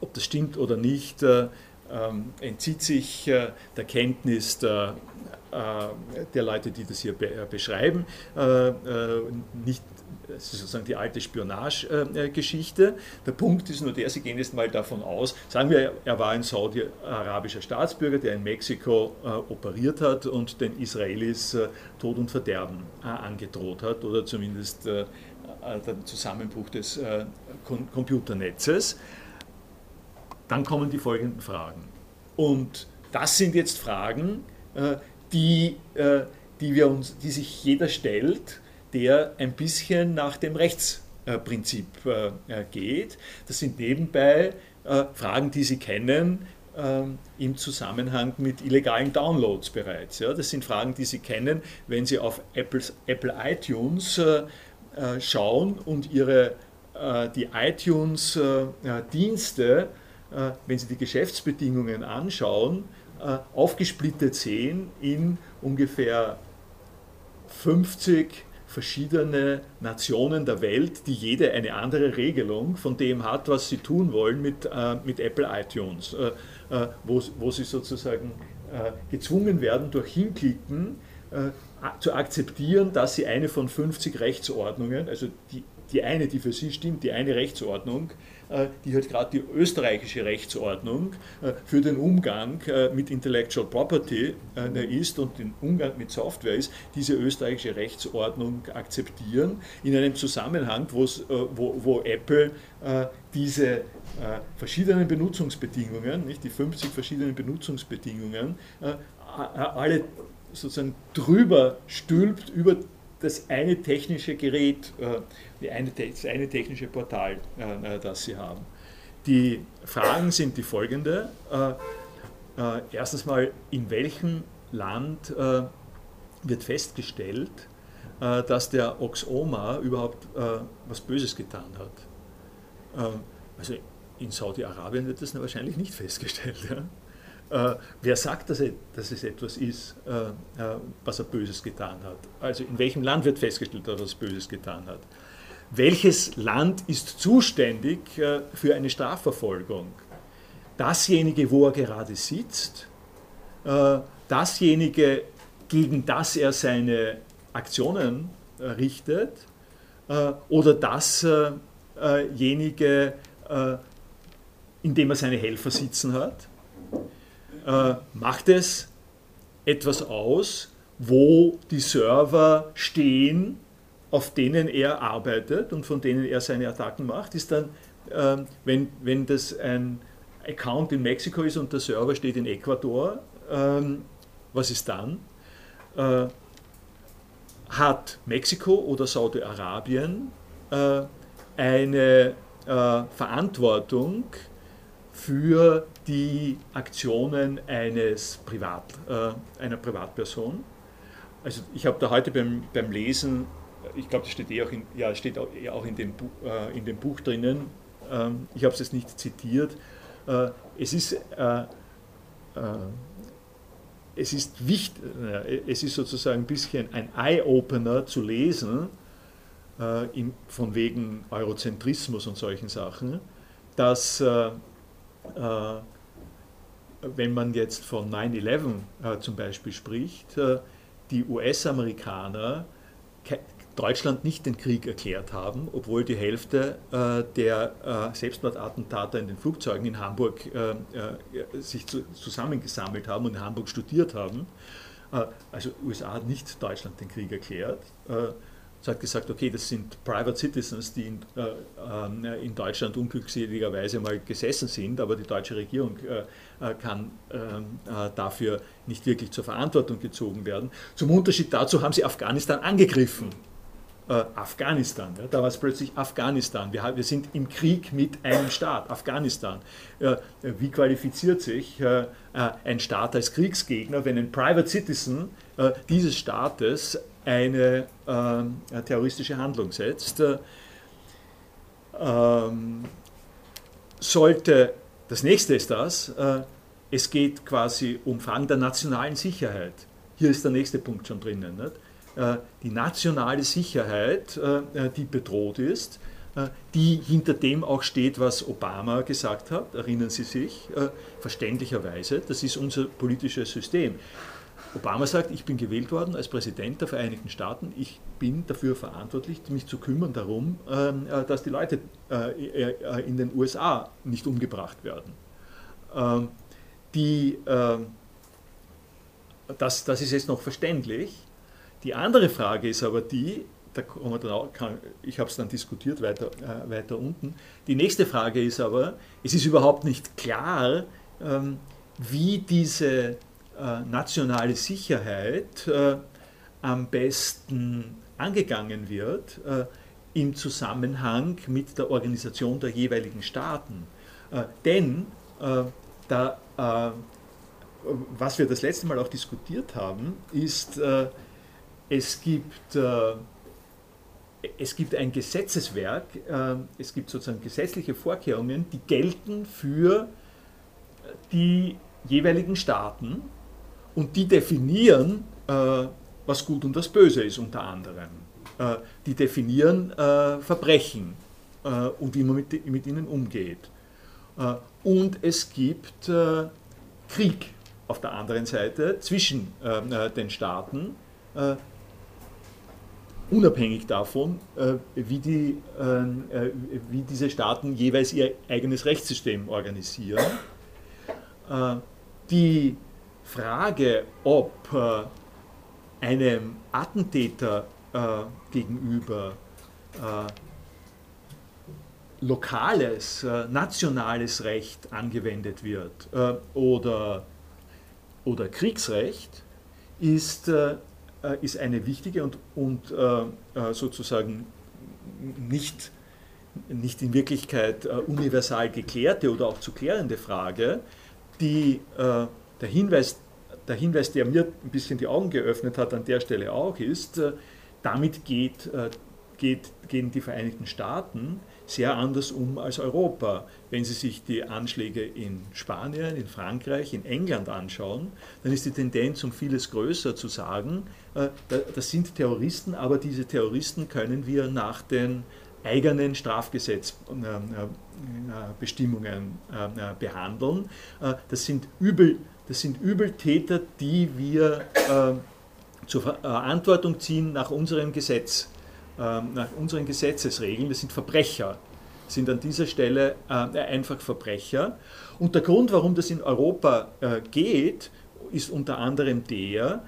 ob das stimmt oder nicht, ähm, entzieht sich der Kenntnis der, der Leute, die das hier beschreiben, nicht das ist sozusagen die alte Spionagegeschichte. Der Punkt ist nur der, Sie gehen jetzt mal davon aus, sagen wir, er war ein saudi-arabischer Staatsbürger, der in Mexiko äh, operiert hat und den Israelis äh, Tod und Verderben äh, angedroht hat oder zumindest den Zusammenbruch des Computernetzes. Dann kommen die folgenden Fragen. Und das sind jetzt Fragen, die, die, wir uns, die sich jeder stellt, der ein bisschen nach dem Rechtsprinzip äh, äh, geht. Das sind nebenbei äh, Fragen, die Sie kennen im Zusammenhang mit illegalen Downloads bereits. Das sind Fragen, die Sie kennen, wenn Sie auf Apples, Apple iTunes schauen und Ihre, die iTunes-Dienste, wenn Sie die Geschäftsbedingungen anschauen, aufgesplittet sehen in ungefähr 50 verschiedene Nationen der Welt, die jede eine andere Regelung von dem hat, was sie tun wollen mit, äh, mit Apple iTunes, äh, äh, wo, wo sie sozusagen äh, gezwungen werden, durch Hinklicken äh, zu akzeptieren, dass sie eine von 50 Rechtsordnungen, also die, die eine, die für sie stimmt, die eine Rechtsordnung, die halt gerade die österreichische Rechtsordnung äh, für den Umgang äh, mit Intellectual Property ist und den Umgang mit Software ist, diese österreichische Rechtsordnung akzeptieren, in einem Zusammenhang, wo, wo Apple diese verschiedenen Benutzungsbedingungen, nicht die 50 verschiedenen Benutzungsbedingungen, alle sozusagen drüber stülpt über das eine technische Gerät, äh, eine, das eine technische Portal, äh, äh, das Sie haben. Die Fragen sind die folgende. Erstens mal, in welchem Land wird festgestellt, dass der Oxoma überhaupt was Böses getan hat. Also in Saudi-Arabien wird das wahrscheinlich nicht <laughs> festgestellt. Ja? Äh, wer sagt, dass, er, dass, es etwas ist, äh, äh, was er Böses getan hat? Also in welchem Land wird festgestellt, dass er was Böses getan hat? Welches Land ist zuständig äh, für eine Strafverfolgung? Dasjenige, wo er gerade sitzt, äh, dasjenige, gegen das er seine Aktionen äh, richtet, oder dasjenige, in dem er seine Helfer sitzen hat? Macht es etwas aus, wo die Server stehen, auf denen er arbeitet und von denen er seine Attacken macht? Ist dann, äh, wenn, wenn das ein Account in Mexiko ist und der Server steht in Ecuador, äh, was ist dann? Äh, hat Mexiko oder Saudi-Arabien äh, eine äh, Verantwortung für die Aktionen eines Privat, äh, einer Privatperson. Also ich habe da heute beim, beim Lesen, ich glaube, das steht eh auch in, ja, steht eh auch in, dem, äh, in dem Buch drinnen, ähm, ich habe es jetzt nicht zitiert, äh, es ist äh, äh, es ist wichtig, es ist sozusagen ein bisschen ein Eye-Opener zu lesen, äh, im, von wegen Eurozentrismus und solchen Sachen, dass äh, äh, wenn man jetzt von 9-11 äh, zum Beispiel spricht, äh, die US-Amerikaner Deutschland nicht den Krieg erklärt haben, obwohl die Hälfte äh, der äh, Selbstmordattentater in den Flugzeugen in Hamburg äh, sich zu, zusammengesammelt haben und in Hamburg studiert haben. also USA hat nicht Deutschland den Krieg erklärt. Es hat gesagt, okay, das sind Private Citizens, die in, äh, äh, in, Deutschland unglückseligerweise mal gesessen sind, aber die deutsche Regierung äh, äh kann ähm, äh, dafür nicht wirklich zur Verantwortung gezogen werden. Zum Unterschied dazu haben sie Afghanistan angegriffen. Äh, Afghanistan, ja, da war es plötzlich Afghanistan. Wir, wir, sind im Krieg mit einem Staat, Afghanistan. wie qualifiziert sich ein Staat als Kriegsgegner, wenn ein Private Citizen dieses Staates eine äh, terroristische Handlung setzt, äh, ähm, sollte, das nächste ist das, äh, es geht quasi um Fragen der nationalen Sicherheit. Hier ist der nächste Punkt schon drinnen. Nicht? Äh, die nationale Sicherheit, äh, die bedroht ist, äh, die hinter dem auch steht, was Obama gesagt hat, erinnern Sie sich, verständlicherweise, das ist unser politisches System. Obama sagt, ich bin gewählt worden als Präsident der Vereinigten Staaten, ich bin dafür verantwortlich, mich zu kümmern darum, ähm, äh, dass die Leute äh, äh, in den USA nicht umgebracht werden. Ähm, die, ähm, das, das ist jetzt noch verständlich. Die andere Frage ist aber die, da kommen wir auch, kann, ich habe es dann diskutiert weiter, weiter unten. Die nächste Frage ist aber, es ist überhaupt nicht klar, wie diese äh, nationale Sicherheit äh, am besten angegangen wird äh, im Zusammenhang mit der Organisation der jeweiligen Staaten. denn da, was wir das letzte Mal auch diskutiert haben, ist, es gibt es gibt ein Gesetzeswerk, es gibt sozusagen gesetzliche Vorkehrungen, die gelten für die jeweiligen Staaten und die definieren, äh, was gut und was böse ist unter anderem. Äh, die definieren äh, Verbrechen äh, und wie man mit, mit ihnen umgeht. Äh, und es gibt äh, Krieg auf der anderen Seite zwischen den Staaten, unabhängig davon, wie, die, wie diese Staaten jeweils ihr eigenes Rechtssystem organisieren. Die Frage, ob äh, einem Attentäter äh, gegenüber äh, lokales, äh, nationales Recht angewendet wird äh, oder, oder Kriegsrecht, ist, äh, ist eine wichtige und, und sozusagen nicht, nicht in Wirklichkeit universal geklärte oder auch zu klärende Frage, die der Hinweis, der Hinweis, der mir ein bisschen die Augen geöffnet hat, an der Stelle auch ist, äh, damit geht, geht, gehen die Vereinigten Staaten sehr anders um als Europa. Wenn Sie sich die Anschläge in Spanien, in Frankreich, in England anschauen, dann ist die Tendenz um vieles größer zu sagen, äh, das sind Terroristen, aber diese Terroristen können wir nach den eigenen Strafgesetzbestimmungen äh, äh, behandeln. Das sind, Übel, das sind Übeltäter, die wir zur Verantwortung ziehen nach unserem Gesetz. Ähm, nach unseren Gesetzesregeln, das sind Verbrecher, sind an dieser Stelle äh, einfach Verbrecher. Und der Grund, warum das in Europa äh, geht, ist unter anderem der, äh,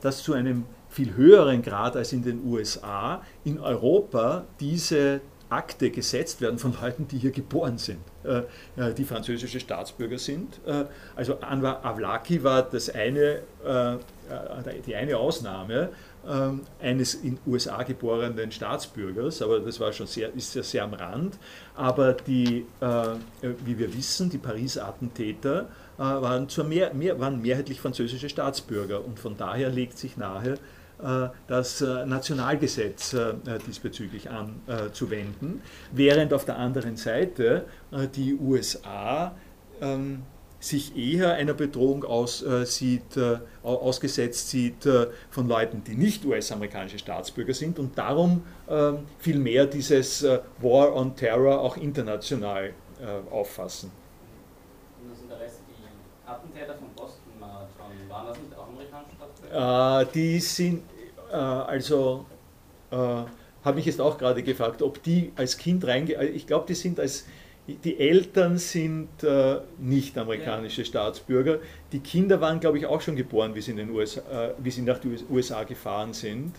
dass zu einem viel höheren Grad als in den USA in Europa diese Akte gesetzt werden von Leuten, die hier geboren sind, die französische Staatsbürger sind. Also Anwar Avlaki war das eine, die eine Ausnahme, ähm, eines in USA geborenen Staatsbürgers, aber das war schon sehr, ist ja sehr am Rand. Aber die, äh, wie wir wissen, die Paris-Attentäter äh, waren, mehr, mehr, waren mehrheitlich französische Staatsbürger und von daher legt sich nahe, äh, das äh, Nationalgesetz diesbezüglich anzuwenden, während auf der anderen Seite die USA ähm, sich eher einer Bedrohung aus, ausgesetzt sieht von Leuten, die nicht US-amerikanische Staatsbürger sind und darum ähm, viel mehr dieses War on Terror auch international auffassen. Und das sind der Rest, die Attentäter von Boston Marathon, waren das nicht auch amerikanische Staatsbürger? Äh, die sind, also habe mich jetzt auch gerade gefragt, ob die als Kind reinge... Ich glaube, die sind als die Eltern sind äh, nicht amerikanische Staatsbürger. Die Kinder waren, glaube ich, auch schon geboren, wie sie, in den USA, äh, wie sie nach den USA gefahren sind.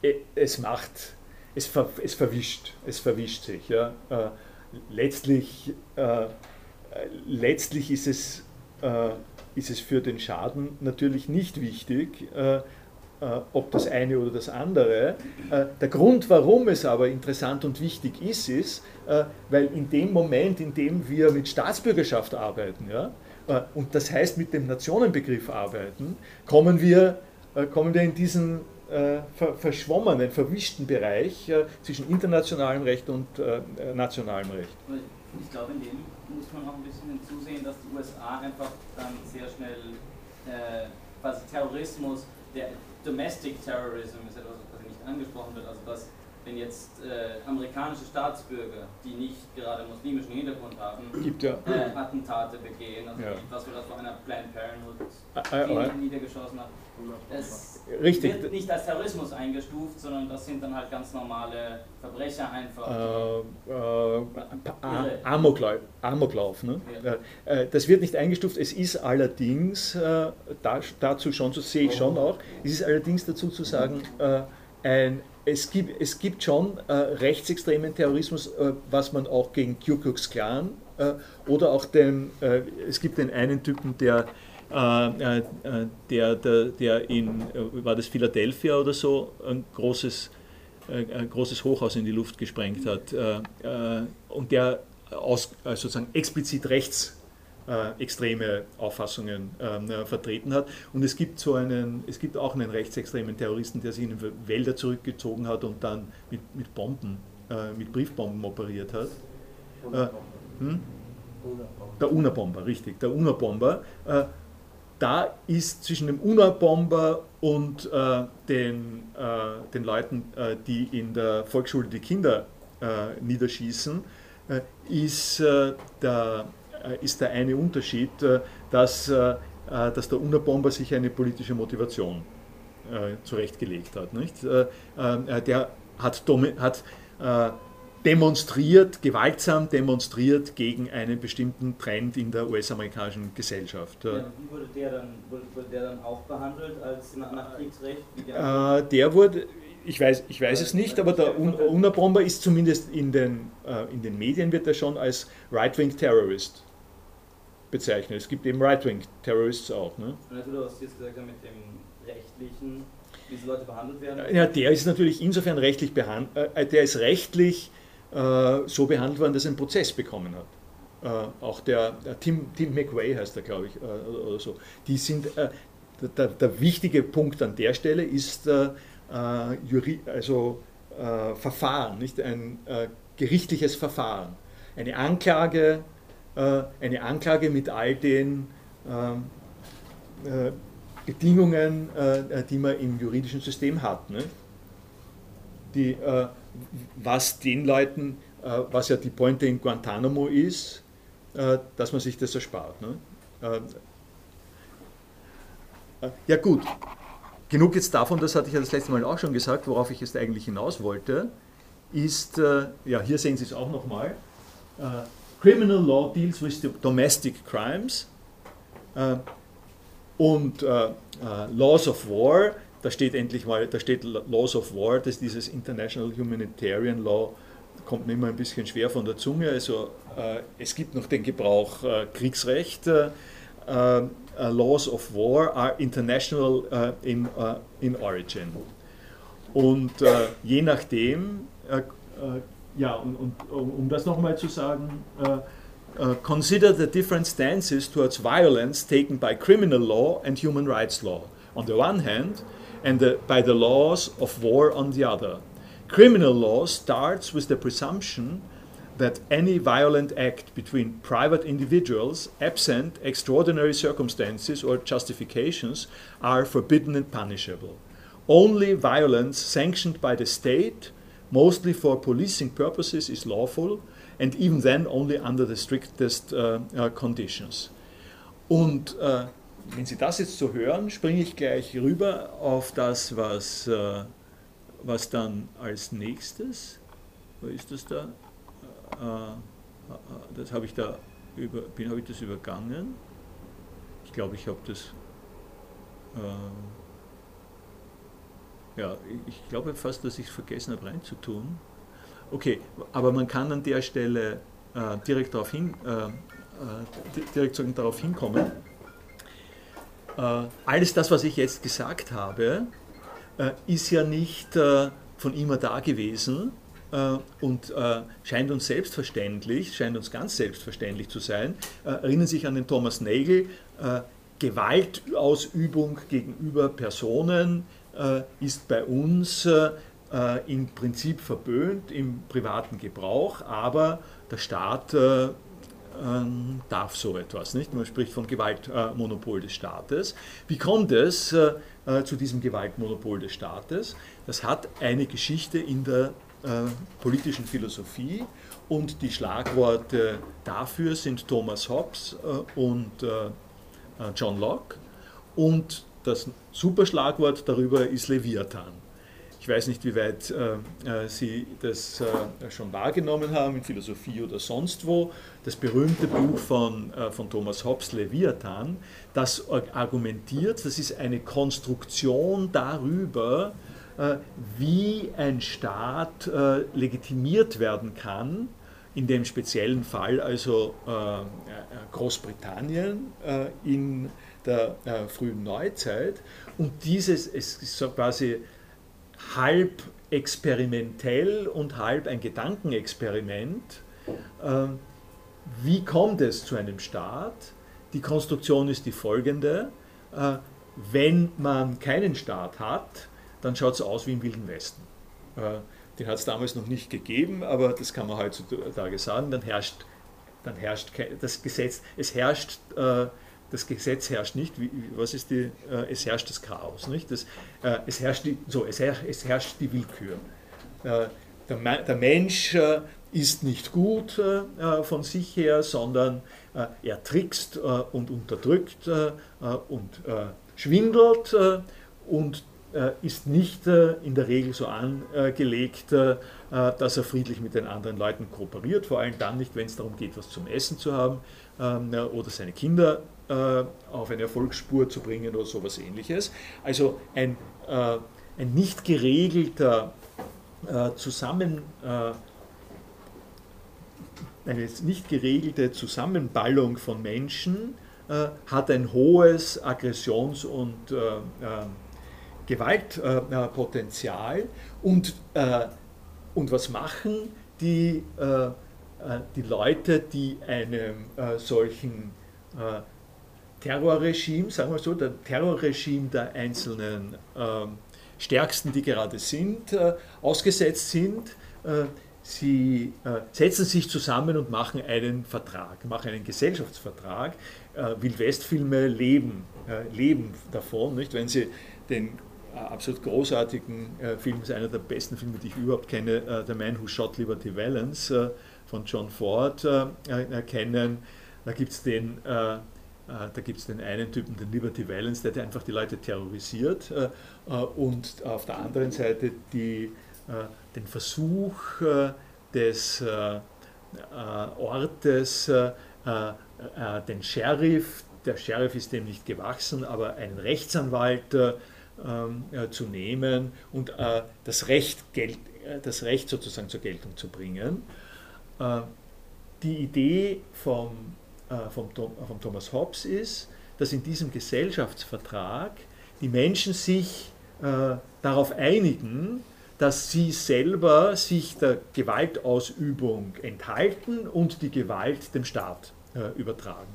Äh, es macht, es, ver, es verwischt, es verwischt sich. Ja. Äh, letztlich, äh, letztlich ist es, äh, ist es für den Schaden natürlich nicht wichtig äh, ob das eine oder das andere. Äh, der Grund, warum es aber interessant und wichtig ist, ist, äh, weil in dem Moment, in dem wir mit Staatsbürgerschaft arbeiten, ja, und das heißt mit dem Nationenbegriff arbeiten, kommen wir, kommen wir in diesen verschwommenen, verwischten Bereich zwischen internationalem Recht und nationalem Recht. Ich glaube, in dem muss man auch ein bisschen hinzusehen, dass die USA einfach dann sehr schnell äh, quasi Terrorismus, der Domestic Terrorism ist etwas, was nicht angesprochen wird, also dass wenn jetzt äh, amerikanische Staatsbürger, die nicht gerade muslimischen Hintergrund haben, Gibt, ja. äh, Attentate begehen, also ja. was wir da vor einer Planned Parenthood äh, äh, niedergeschossen haben. Es Richtig. wird nicht als Terrorismus eingestuft, sondern das sind dann halt ganz normale Verbrecher einfach. Äh, äh, Amoklauf, Amoklauf ne? Ja. Äh, das wird nicht eingestuft, es ist allerdings, äh, da, dazu schon, so sehe ich schon auch, es ist allerdings dazu zu sagen, äh, ein es gibt, es gibt schon äh, rechtsextremen Terrorismus, äh, was man auch gegen Ku Klux Klan äh, oder auch den, äh, es gibt den einen Typen, der, äh, äh, der, der, der in, war das Philadelphia oder so, ein großes, ein großes Hochhaus in die Luft gesprengt hat und der aus, sozusagen explizit rechts äh, extreme Auffassungen ähm, äh, vertreten hat. Und es gibt, so einen, es gibt auch einen rechtsextremen Terroristen, der sich in Wälder zurückgezogen hat und dann mit, mit Bomben, äh, mit Briefbomben operiert hat. Hm? Der UNA-Bomber, richtig, der UNA-Bomber. Da ist zwischen dem UNA-Bomber und den, den Leuten, die in der Volksschule die Kinder niederschießen, ist der ist der eine Unterschied, äh, dass, äh, dass der UNA-Bomber sich eine politische Motivation zurechtgelegt hat. Nicht? Der hat, hat demonstriert, gewaltsam demonstriert gegen einen bestimmten Trend in der US-amerikanischen Gesellschaft. Ja, wie wurde der, dann, wurde der dann auch behandelt als nach Kriegsrecht? Der, der wurde, ich weiß, ich weiß es nicht, aber der UNA-Bomber ist zumindest in den, in den Medien wird er schon als Right-Wing Bezeichnet. Es gibt eben Right-Wing-Terrorists auch. Ne? Also, was jetzt gesagt mit dem rechtlichen, wie diese Leute behandelt werden? Ja, der ist natürlich insofern rechtlich behandelt, äh, der ist rechtlich äh, so behandelt worden, dass er einen Prozess bekommen hat. Äh, auch der äh, Tim, Tim McWay heißt er, glaube ich, äh, oder so. Die sind, äh, der, der, wichtige Punkt an der Stelle ist, also, Verfahren, nicht ein gerichtliches Verfahren. Eine Anklage, eine Anklage mit all den Bedingungen, die man im juridischen System hat. Ne? Die, was den Leuten, was ja die Pointe in Guantanamo ist, dass man sich das erspart. Ne? Ja gut, genug jetzt davon, das hatte ich ja das letzte Mal auch schon gesagt, worauf ich jetzt eigentlich hinaus wollte, ist, ja hier sehen Sie es auch nochmal, Criminal Law deals with domestic crimes und Laws of War, da steht endlich mal, da steht Laws of War, das ist dieses International Humanitarian Law, kommt mir immer ein bisschen schwer von der Zunge, also es gibt noch den Gebrauch Kriegsrecht, laws of war are international in, in origin. Und je nachdem, ja, und, und, um das nochmal zu sagen, äh, äh, consider the different stances towards violence taken by criminal law and human rights law on the one hand, and the, by the laws of war on the other. Criminal law starts with the presumption that any violent act between private individuals, absent extraordinary circumstances or justifications, are forbidden and punishable. Only violence sanctioned by the state, mostly for policing purposes, is lawful, and even then only under the strictest uh, uh, conditions. Und uh, wenn Sie das jetzt so hören, springe ich gleich rüber auf das, was, äh, was dann als nächstes, wo ist das da? Äh, das habe ich da über, bin, habe ich das übergangen. Ich glaube, ich habe das. Äh, ja, ich glaube fast, dass ich es vergessen habe reinzutun. Okay, aber man kann an der Stelle äh, direkt darauf hin, äh, äh direkt darauf hinkommen. Äh, alles das, was ich jetzt gesagt habe, äh, ist ja nicht von immer da gewesen, äh, und äh, scheint uns selbstverständlich, scheint uns ganz selbstverständlich zu sein. Äh, erinnern sich an den Thomas Nagel, Gewaltausübung gegenüber Personen ist bei uns im Prinzip verböhnt im privaten Gebrauch, aber der Staat ähm, darf so etwas. Nicht? Man spricht von Gewaltmonopol des Staates. Wie kommt es zu diesem Gewaltmonopol des Staates? Das hat eine Geschichte in der äh, politischen Philosophie und die Schlagworte dafür sind Thomas Hobbes äh, und äh, John Locke und das Superschlagwort darüber ist Leviathan. Ich weiß nicht, wie weit äh, Sie das äh, schon wahrgenommen haben, in Philosophie oder sonst wo. Das berühmte Buch von, äh, von Thomas Hobbes, Leviathan, das argumentiert, das ist eine Konstruktion darüber, äh, wie ein Staat äh, legitimiert werden kann, in dem speziellen Fall also äh, Großbritannien in der frühen Neuzeit. Und dieses es ist so quasi halb experimentell und halb ein Gedankenexperiment. Wie kommt es zu einem Staat? Die Konstruktion ist die folgende. Wenn man keinen Staat hat, dann schaut es aus wie im Wilden Westen. Äh, den hat es damals noch nicht gegeben, aber das kann man heutzutage sagen. Dann herrscht, dann herrscht das Gesetz, es herrscht, äh, das Gesetz herrscht nicht, was ist die, äh, es herrscht das Chaos, nicht? Das, es, herrscht die, so, es, herrscht, es herrscht die Willkür. Der, der Mensch ist nicht gut von sich her, sondern er trickst und unterdrückt und schwindelt und äh, ist nicht äh, in der Regel so angelegt, äh, dass er friedlich mit den anderen Leuten kooperiert, vor allem dann nicht, wenn es darum geht, was zum Essen zu haben oder seine Kinder auf eine Erfolgsspur zu bringen oder sowas ähnliches. Also ein, ein nicht geregelter Zusammen, eine nicht geregelte Zusammenballung von Menschen hat ein hohes Aggressions- und Gewaltpotenzial und, äh, und was machen die, äh, äh, die Leute, die einem solchen Terrorregime, sagen wir so, der Terrorregime der einzelnen ähm, stärksten, die gerade sind, ausgesetzt sind. Sie setzen sich zusammen und machen einen Vertrag, machen einen Gesellschaftsvertrag. Wildwestfilme leben, leben davon, nicht? wenn Sie den absolut großartigen Film, ist einer der besten Filme, die ich überhaupt kenne, The Man Who Shot Liberty Valance von John Ford kennen. Da gibt es den äh, da gibt es den einen Typen, den Liberty Valance, der einfach die Leute terrorisiert äh, äh, und auf der anderen Seite die, den Versuch des Ortes, den Sheriff, der Sheriff ist dem nicht gewachsen, aber einen Rechtsanwalt ähm, zu nehmen und das Recht, das Recht sozusagen zur Geltung zu bringen. Die Idee vom äh, vom, vom Thomas Hobbes ist, dass in diesem Gesellschaftsvertrag die Menschen sich äh, darauf einigen, dass sie selber sich der Gewaltausübung enthalten und die Gewalt dem Staat äh, übertragen.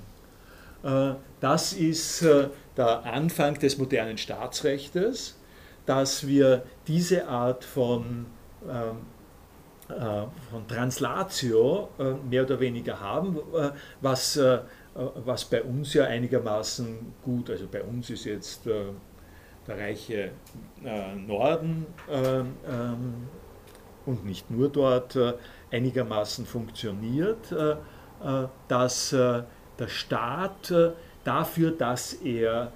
Äh, das ist äh, der Anfang des modernen Staatsrechts, dass wir diese Art von ähm, äh, von Translatio äh, mehr oder weniger haben, äh, was, was bei uns ja einigermaßen gut, also bei uns ist jetzt der reiche Norden ähm, und nicht nur dort einigermaßen funktioniert, dass der Staat dafür, dass er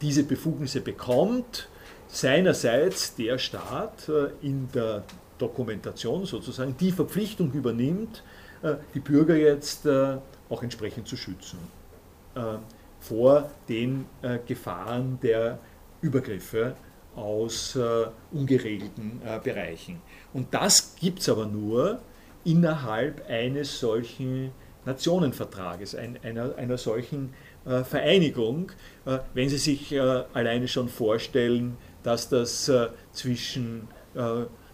diese Befugnisse bekommt, seinerseits der Staat in der Dokumentation sozusagen die Verpflichtung übernimmt, äh, die Bürger jetzt äh, auch entsprechend zu schützen äh, vor den Gefahren der Übergriffe aus ungeregelten Bereichen. Und das gibt es aber nur innerhalb eines solchen Nationenvertrages, einer, einer solchen Vereinigung, wenn Sie sich alleine schon vorstellen, dass das zwischen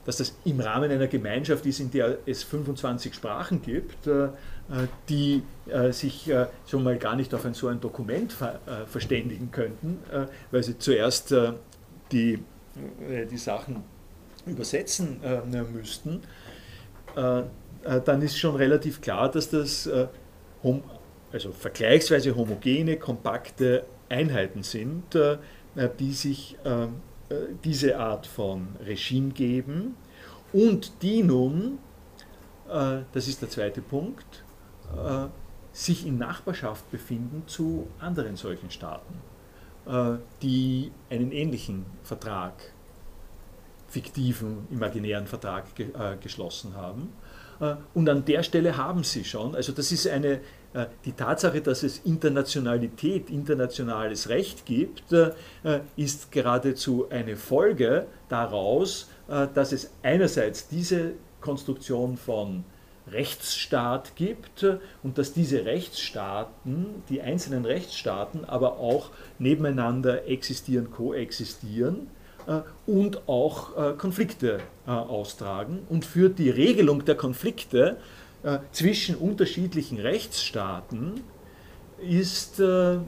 dass das im Rahmen einer Gemeinschaft ist, in der es 25 Sprachen gibt, äh, die äh, sich äh, schon mal gar nicht auf ein so ein Dokument verständigen könnten, weil sie zuerst die, die Sachen übersetzen müssten, dann ist schon relativ klar, dass das also vergleichsweise homogene, kompakte Einheiten sind, die sich äh, diese Art von Regime geben und die nun, äh, das ist der zweite Punkt, äh, sich in Nachbarschaft befinden zu anderen solchen Staaten, die einen ähnlichen Vertrag, fiktiven, imaginären Vertrag geschlossen haben. Und an der Stelle haben sie schon, also das ist eine, äh, die Tatsache, dass es Internationalität, internationales Recht gibt, äh, ist geradezu eine Folge daraus, äh, dass es einerseits diese Konstruktion von Rechtsstaat gibt und dass diese Rechtsstaaten, die einzelnen Rechtsstaaten, aber auch nebeneinander existieren, koexistieren und auch Konflikte austragen. Und für die Regelung der Konflikte äh, zwischen unterschiedlichen Rechtsstaaten ist äh,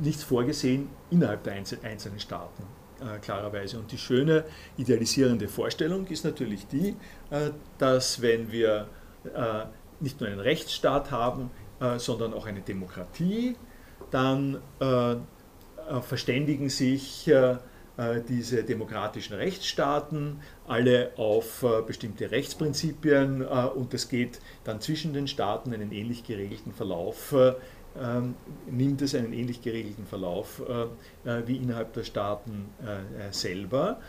nichts vorgesehen innerhalb der einzelnen Staaten, äh, klarerweise. Und die schöne idealisierende Vorstellung ist natürlich die, dass wenn wir nicht nur einen Rechtsstaat haben, sondern auch eine Demokratie, dann verständigen sich diese demokratischen Rechtsstaaten, alle auf äh, bestimmte Rechtsprinzipien äh, und es geht dann zwischen den Staaten einen ähnlich geregelten Verlauf, ähm, nimmt es einen ähnlich geregelten Verlauf wie innerhalb der Staaten selber.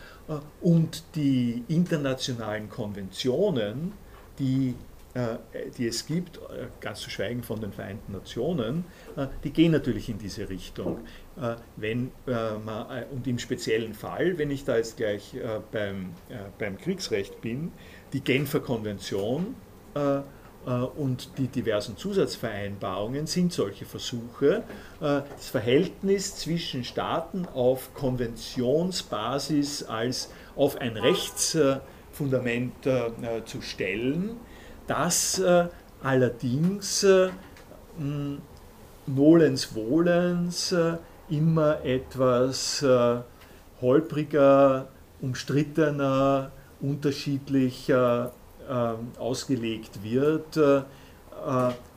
Und die internationalen Konventionen, die die es gibt, ganz zu schweigen von den Vereinten Nationen, die gehen natürlich in diese Richtung. Äh, wenn äh, man, äh, und im speziellen Fall, wenn ich da jetzt gleich beim, beim Kriegsrecht bin, die Genfer Konvention und die diversen Zusatzvereinbarungen sind solche Versuche, das Verhältnis zwischen Staaten auf Konventionsbasis als auf ein Rechtsfundament zu stellen, das allerdings nolens volens immer etwas äh, holpriger, umstrittener, unterschiedlicher äh, ausgelegt wird äh,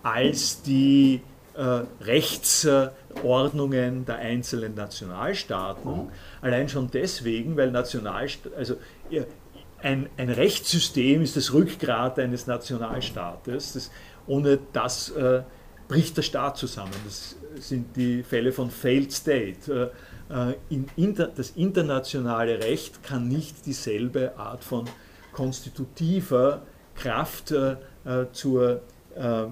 als die äh, Rechtsordnungen der einzelnen Nationalstaaten. Mhm. Allein schon deswegen, weil Nationalstaaten, also ein, ein, Rechtssystem ist das Rückgrat eines Nationalstaates. Das, ohne das äh, bricht der Staat zusammen. Das sind die Fälle von Failed State. Äh, in inter, das internationale Recht kann nicht dieselbe Art von konstitutiver Kraft äh, zur äh,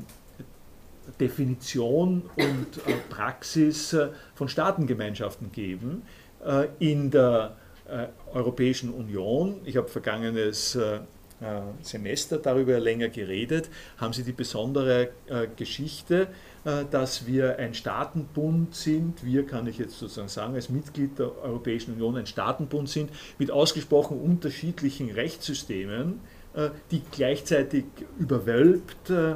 Definition und äh, Praxis äh, von Staatengemeinschaften geben. Äh, in der Europäischen Union, ich habe vergangenes Semester darüber länger geredet, haben sie die besondere Geschichte, dass wir ein Staatenbund sind, wir kann ich jetzt sozusagen sagen, als Mitglied der Europäischen Union ein Staatenbund sind, mit ausgesprochen unterschiedlichen Rechtssystemen, äh, die gleichzeitig überwölbt äh,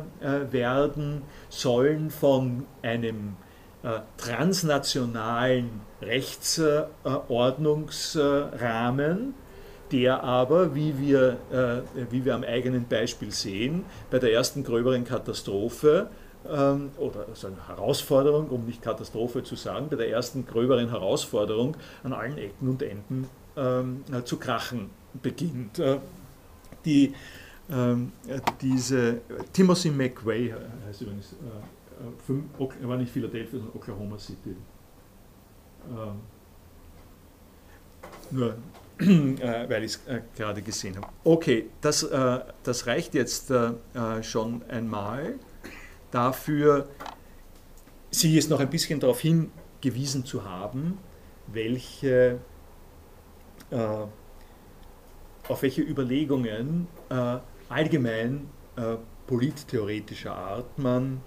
werden sollen von einem äh, transnationalen Rechtsordnungsrahmen, der aber, wie wir, wie wir am eigenen Beispiel sehen, bei der ersten gröberen Katastrophe ähm, oder sagen Herausforderung, um nicht Katastrophe zu sagen, bei der ersten gröberen Herausforderung an allen Ecken und Enden ähm, zu krachen beginnt die, ähm, diese Timothy McVeigh heißt übrigens, äh, er war nicht Philadelphia, sondern Oklahoma City. Ähm, nur <clears throat> äh, weil ich es äh, gerade gesehen habe. Okay, das, äh, das reicht jetzt äh, äh, schon einmal dafür, Sie jetzt noch ein bisschen darauf hingewiesen zu haben, welche auf welche Überlegungen äh, allgemein äh, polittheoretischer Art man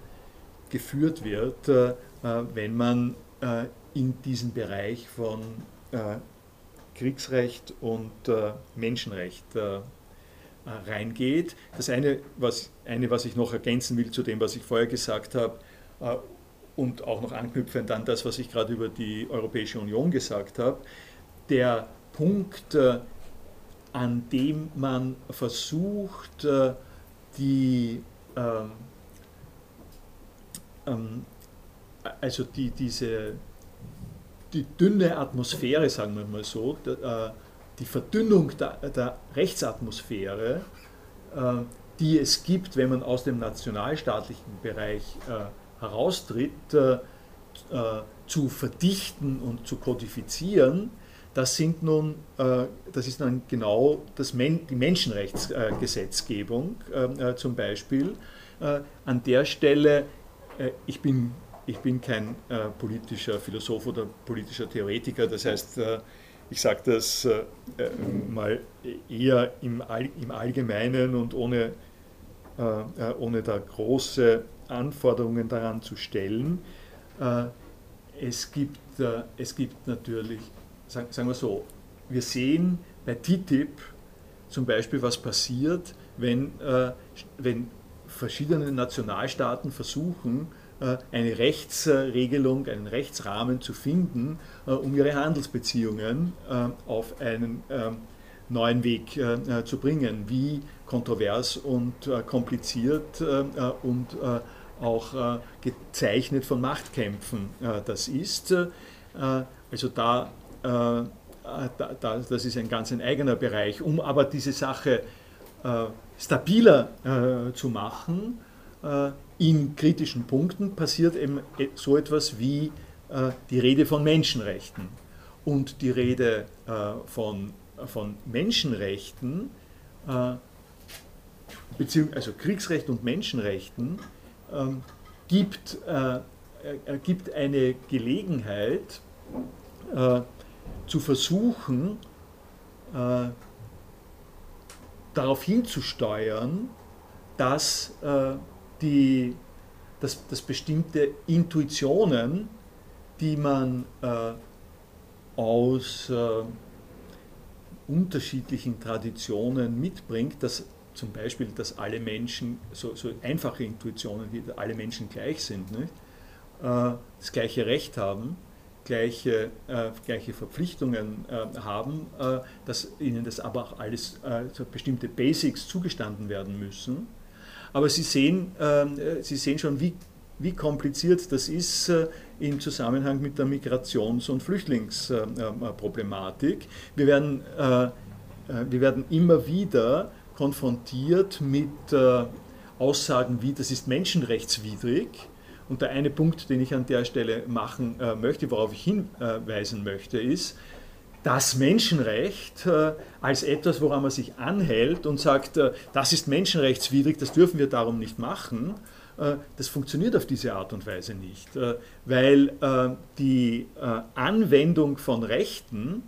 geführt wird, äh, wenn man äh, in diesen Bereich von äh, Kriegsrecht und äh, Menschenrecht reingeht. Das eine was, eine, was ich noch ergänzen will zu dem, was ich vorher gesagt habe, und auch noch anknüpfend an das, was ich gerade über die Europäische Union gesagt habe, der Punkt, an dem man versucht, äh, die, ähm, ähm, also die, diese, die dünne Atmosphäre, sagen wir mal so, äh, die Verdünnung der, der Rechtsatmosphäre, äh, die es gibt, wenn man aus dem nationalstaatlichen Bereich heraustritt, zu verdichten und zu kodifizieren, das, sind nun, äh, das ist dann genau das Men die Menschenrechtsgesetzgebung äh, zum Beispiel. Äh, an der Stelle, ich bin, ich bin kein politischer Philosoph oder politischer Theoretiker, das heißt, ich sage das mal eher im, All, im Allgemeinen und ohne, ohne da große Anforderungen daran zu stellen. Es gibt, es gibt natürlich sagen, sagen wir so, wir sehen bei TTIP zum Beispiel, was passiert, wenn, äh, wenn verschiedene Nationalstaaten versuchen, äh, eine Rechtsregelung, einen Rechtsrahmen zu finden, äh, um ihre Handelsbeziehungen äh, auf einen neuen Weg äh, zu bringen. Wie kontrovers und äh, kompliziert und auch gezeichnet von Machtkämpfen das ist. Also da äh, das ist ein ganz ein eigener Bereich. Um aber diese Sache äh, stabiler äh, zu machen, in kritischen Punkten passiert eben so etwas wie die Rede von Menschenrechten. Und die Rede von, von Menschenrechten, also Kriegsrecht und Menschenrechten, ähm, gibt, gibt eine Gelegenheit, zu versuchen, äh, darauf hinzusteuern, dass, äh, die, dass, dass bestimmte Intuitionen, die man äh, aus äh, unterschiedlichen Traditionen mitbringt, dass zum Beispiel, dass alle Menschen, so, so einfache Intuitionen, wie alle Menschen gleich sind, nicht? Äh, das gleiche Recht haben, gleiche, äh, gleiche Verpflichtungen äh, haben, äh, dass ihnen das aber auch alles äh, so bestimmte Basics zugestanden werden müssen. Aber Sie sehen, ähm, Sie sehen schon, wie, wie kompliziert das ist äh, im Zusammenhang mit der Migrations- und Flüchtlingsproblematik. Wir werden, äh, wir werden immer wieder konfrontiert mit Aussagen wie, das ist menschenrechtswidrig und der eine Punkt, den ich an der Stelle machen äh, möchte, worauf ich hinweisen möchte, ist, das Menschenrecht äh, als etwas, woran man sich anhält und sagt, äh, das ist menschenrechtswidrig, das dürfen wir darum nicht machen, äh, das funktioniert auf diese Art und Weise nicht, weil die Anwendung von Rechten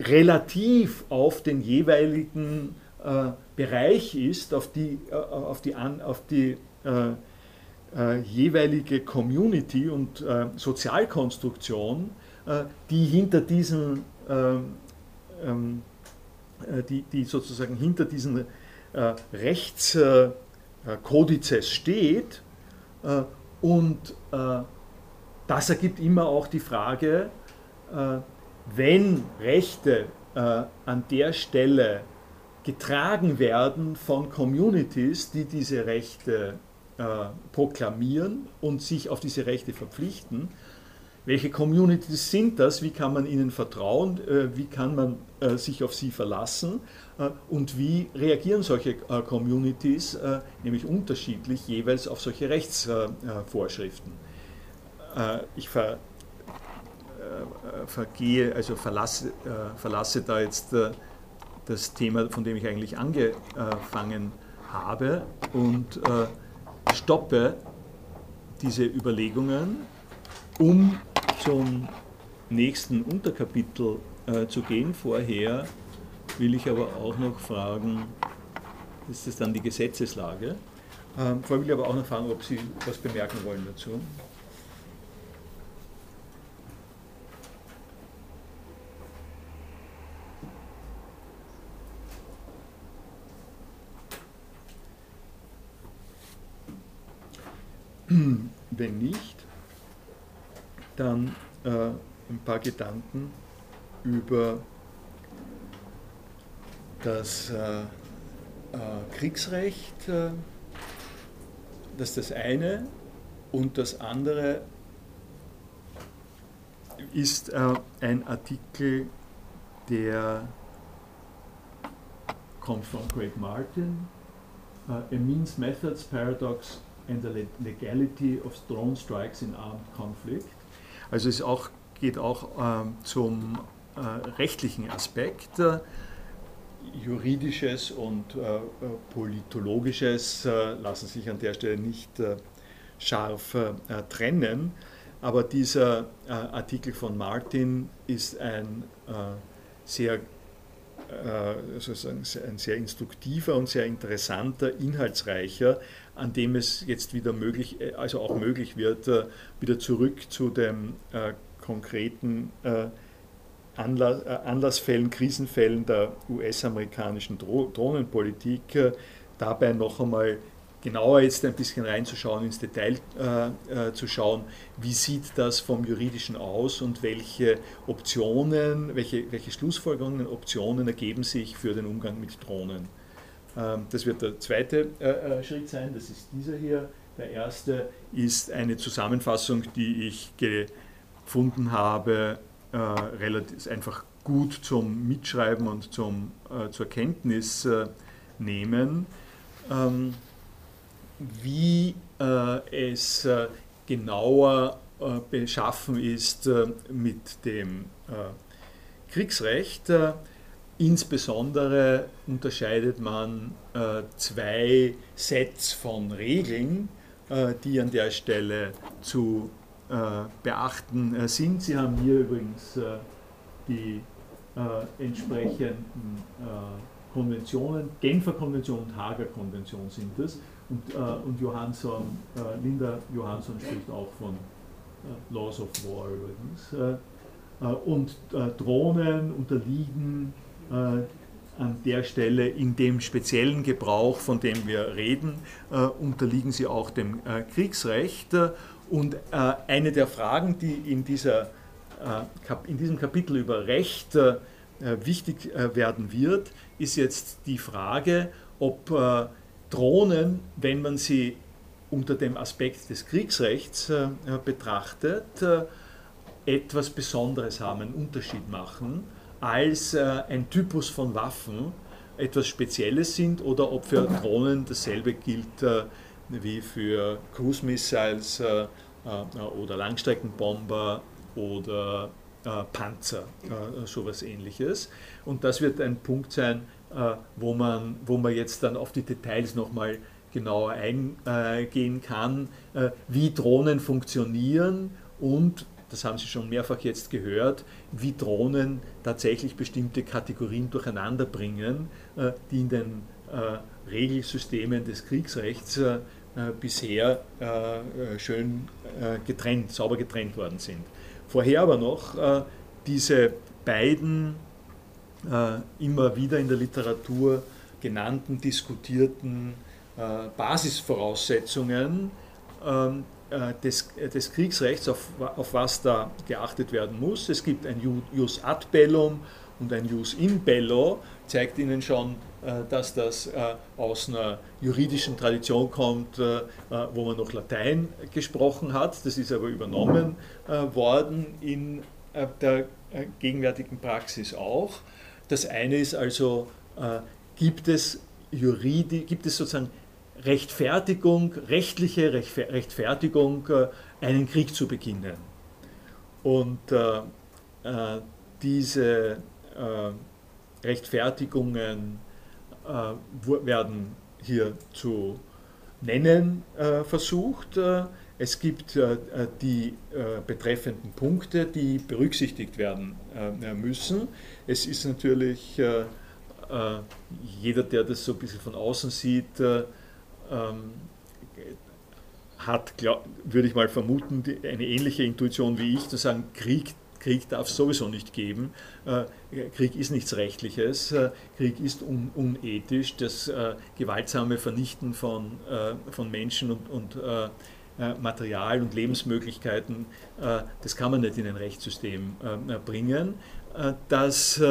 relativ auf den jeweiligen Bereich ist, auf die, auf die, auf die jeweilige Community und Sozialkonstruktion, die hinter diesen, ähm, ähm, äh, die, die sozusagen hinter diesen äh, Rechtskodizes steht. und das ergibt immer auch die Frage, wenn Rechte an der Stelle getragen werden von Communities, die diese Rechte äh, proklamieren und sich auf diese Rechte verpflichten. Welche Communities sind das? Wie kann man ihnen vertrauen? Äh, wie kann man äh, sich auf sie verlassen? Äh, und wie reagieren solche Communities, nämlich unterschiedlich, jeweils auf solche Rechtsvorschriften? ich ver, vergehe, also verlasse, verlasse da jetzt das Thema, von dem ich eigentlich angefangen habe und stoppe diese Überlegungen, um zum nächsten Unterkapitel äh, zu gehen. Vorher will ich aber auch noch fragen, ist das dann die Gesetzeslage? Ähm, vorher will ich aber auch noch fragen, ob Sie was bemerken wollen dazu. Wenn nicht, dann äh, ein paar Gedanken über das äh, äh, Kriegsrecht, äh, das ist das eine, und das andere ist äh, ein Artikel, der kommt von Craig Martin, A Means Methods Paradox and the legality of drone strikes in armed conflict. Also es auch, geht auch ähm, zum äh, rechtlichen Aspekt. Äh, juridisches und äh, politologisches äh, lassen sich an der Stelle nicht äh, scharf äh, trennen. Aber dieser Artikel von Martin ist ein sehr sozusagen ein sehr instruktiver und sehr interessanter, inhaltsreicher an dem es jetzt wieder möglich, äh, also auch möglich wird, äh, wieder zurück zu den äh, konkreten Anlass, Anlassfällen, Krisenfällen der US-amerikanischen Drohnenpolitik, dabei noch einmal genauer jetzt ein bisschen reinzuschauen, ins Detail zu schauen, wie sieht das vom juridischen aus und welche Optionen, welche, welche Schlussfolgerungen, Optionen ergeben sich für den Umgang mit Drohnen. Ähm, das wird der zweite äh, äh, Schritt sein, das ist dieser hier. Der erste ist eine Zusammenfassung, die ich gefunden habe, äh, relativ einfach gut zum Mitschreiben und zum, zur Kenntnis nehmen, ähm, wie es genauer beschaffen ist mit dem Kriegsrecht. Insbesondere unterscheidet man äh, zwei Sets von Regeln, äh, die an der Stelle zu äh, beachten äh, sind. Sie haben hier übrigens äh, die äh, entsprechenden Konventionen, Genfer Konvention und Hager Konvention sind das. Und, und Johansson, Linda Johansson spricht auch von Laws of War übrigens. und Drohnen unterliegen an der Stelle in dem speziellen Gebrauch, von dem wir reden, äh, unterliegen sie auch dem äh, Kriegsrecht. Und eine der Fragen, die in, dieser, in diesem Kapitel über Recht wichtig werden wird, ist jetzt die Frage, ob Drohnen, wenn man sie unter dem Aspekt des Kriegsrechts äh, betrachtet, äh, etwas Besonderes haben, einen Unterschied machen, als äh, ein Typus von Waffen etwas Spezielles sind oder ob für Drohnen dasselbe gilt äh, wie für Cruise Missiles äh, oder Langstreckenbomber oder Panzer, sowas ähnliches. Und das wird ein Punkt sein, wo, man, wo man jetzt dann auf die Details nochmal genauer eingehen kann, wie Drohnen funktionieren und, das haben Sie schon mehrfach jetzt gehört, wie Drohnen tatsächlich bestimmte Kategorien durcheinander bringen, äh, die in den äh, Regelsystemen des Kriegsrechts bisher schön getrennt, sauber getrennt worden sind. Vorher aber noch diese beiden immer wieder in der Literatur genannten, diskutierten äh, Basisvoraussetzungen ähm, äh, des, des Kriegsrechts, auf, auf was da geachtet werden muss. Es gibt ein Jus ad bellum und ein Jus in bello, zeigt Ihnen schon, äh, dass das aus einer juridischen Tradition kommt, wo man noch Latein gesprochen hat. Das ist aber übernommen worden in der gegenwärtigen Praxis auch. Das eine ist also, gibt es, Juridi, gibt es sozusagen Rechtfertigung, rechtliche Rechtfertigung, äh, einen Krieg zu beginnen. Und äh, äh, diese Rechtfertigungen werden hier zu nennen versucht. Es gibt die betreffenden Punkte, die berücksichtigt werden müssen. Es ist natürlich jeder, der das so ein bisschen von außen sieht, ähm, hat, würde ich mal vermuten, die, eine ähnliche Intuition wie ich, zu sagen, Krieg, Krieg darf es sowieso nicht geben. Äh, Krieg ist nichts Rechtliches, äh, Krieg ist un, unethisch, das äh, gewaltsame Vernichten von, äh, von Menschen und, und äh, äh, Material und Lebensmöglichkeiten, das kann man nicht in ein Rechtssystem bringen. das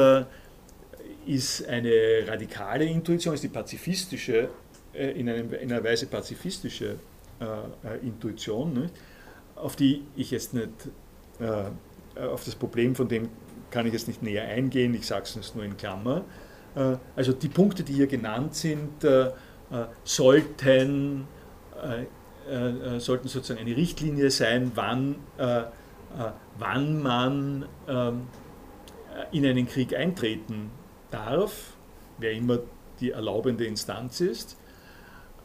ist eine radikale Intuition, ist die pazifistische in, einem, in einer Weise pazifistische äh, äh, Intuition, ne, auf die ich jetzt nicht, äh, auf das Problem von dem kann ich jetzt nicht näher eingehen, ich sage es nur in Klammer. Äh, also die Punkte, die hier genannt sind, äh, sollten, sollten sozusagen eine Richtlinie sein, wann, wann man ähm, in einen Krieg eintreten darf, wer immer die erlaubende Instanz ist.